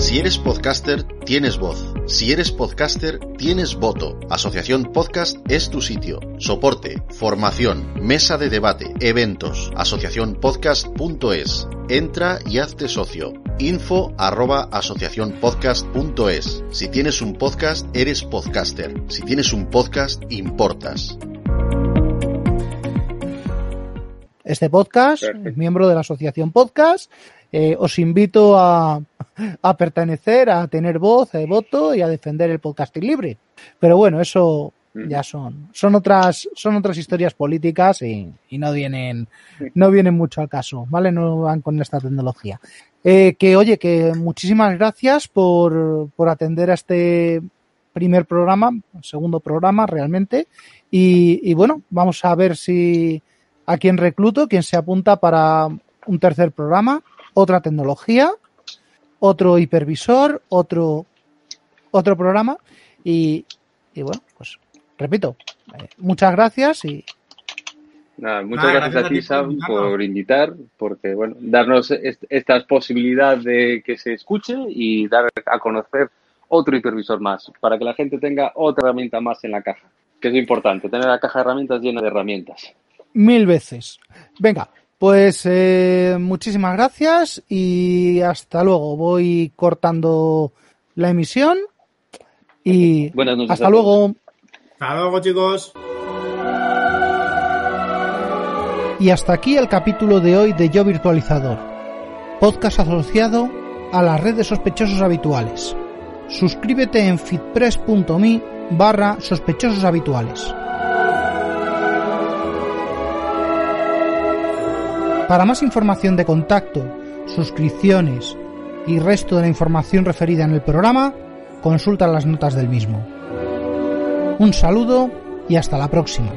si eres podcaster, tienes voz. Si eres podcaster, tienes voto. Asociación Podcast es tu sitio. Soporte, formación, mesa de debate, eventos. Asociacionpodcast.es. Entra y hazte socio. Info arroba asociacionpodcast.es. Si tienes un podcast, eres podcaster. Si tienes un podcast, importas.
Este podcast es miembro de la Asociación Podcast. Eh, os invito a, a pertenecer, a tener voz, a voto y a defender el podcasting libre. Pero bueno, eso ya son, son otras, son otras historias políticas y, y, no vienen, no vienen mucho al caso, ¿vale? No van con esta tecnología. Eh, que oye, que muchísimas gracias por, por atender a este primer programa, segundo programa realmente. Y, y bueno, vamos a ver si a quién recluto, quién se apunta para un tercer programa, otra tecnología otro hipervisor, otro, otro programa y, y bueno, pues repito, eh, muchas gracias y...
Nada, muchas gracias, gracias, a ti, Sam, por invitar, porque, bueno, darnos est esta posibilidad de que se escuche y dar a conocer otro hipervisor más, para que la gente tenga otra herramienta más en la caja, que es importante, tener la caja de herramientas llena de herramientas.
Mil veces. Venga, pues eh, muchísimas gracias y hasta luego. Voy cortando la emisión y hasta luego.
Hasta luego chicos.
Y hasta aquí el capítulo de hoy de Yo Virtualizador, podcast asociado a la red de sospechosos habituales. Suscríbete en fitpress.me barra sospechosos habituales. Para más información de contacto, suscripciones y resto de la información referida en el programa, consulta las notas del mismo. Un saludo y hasta la próxima.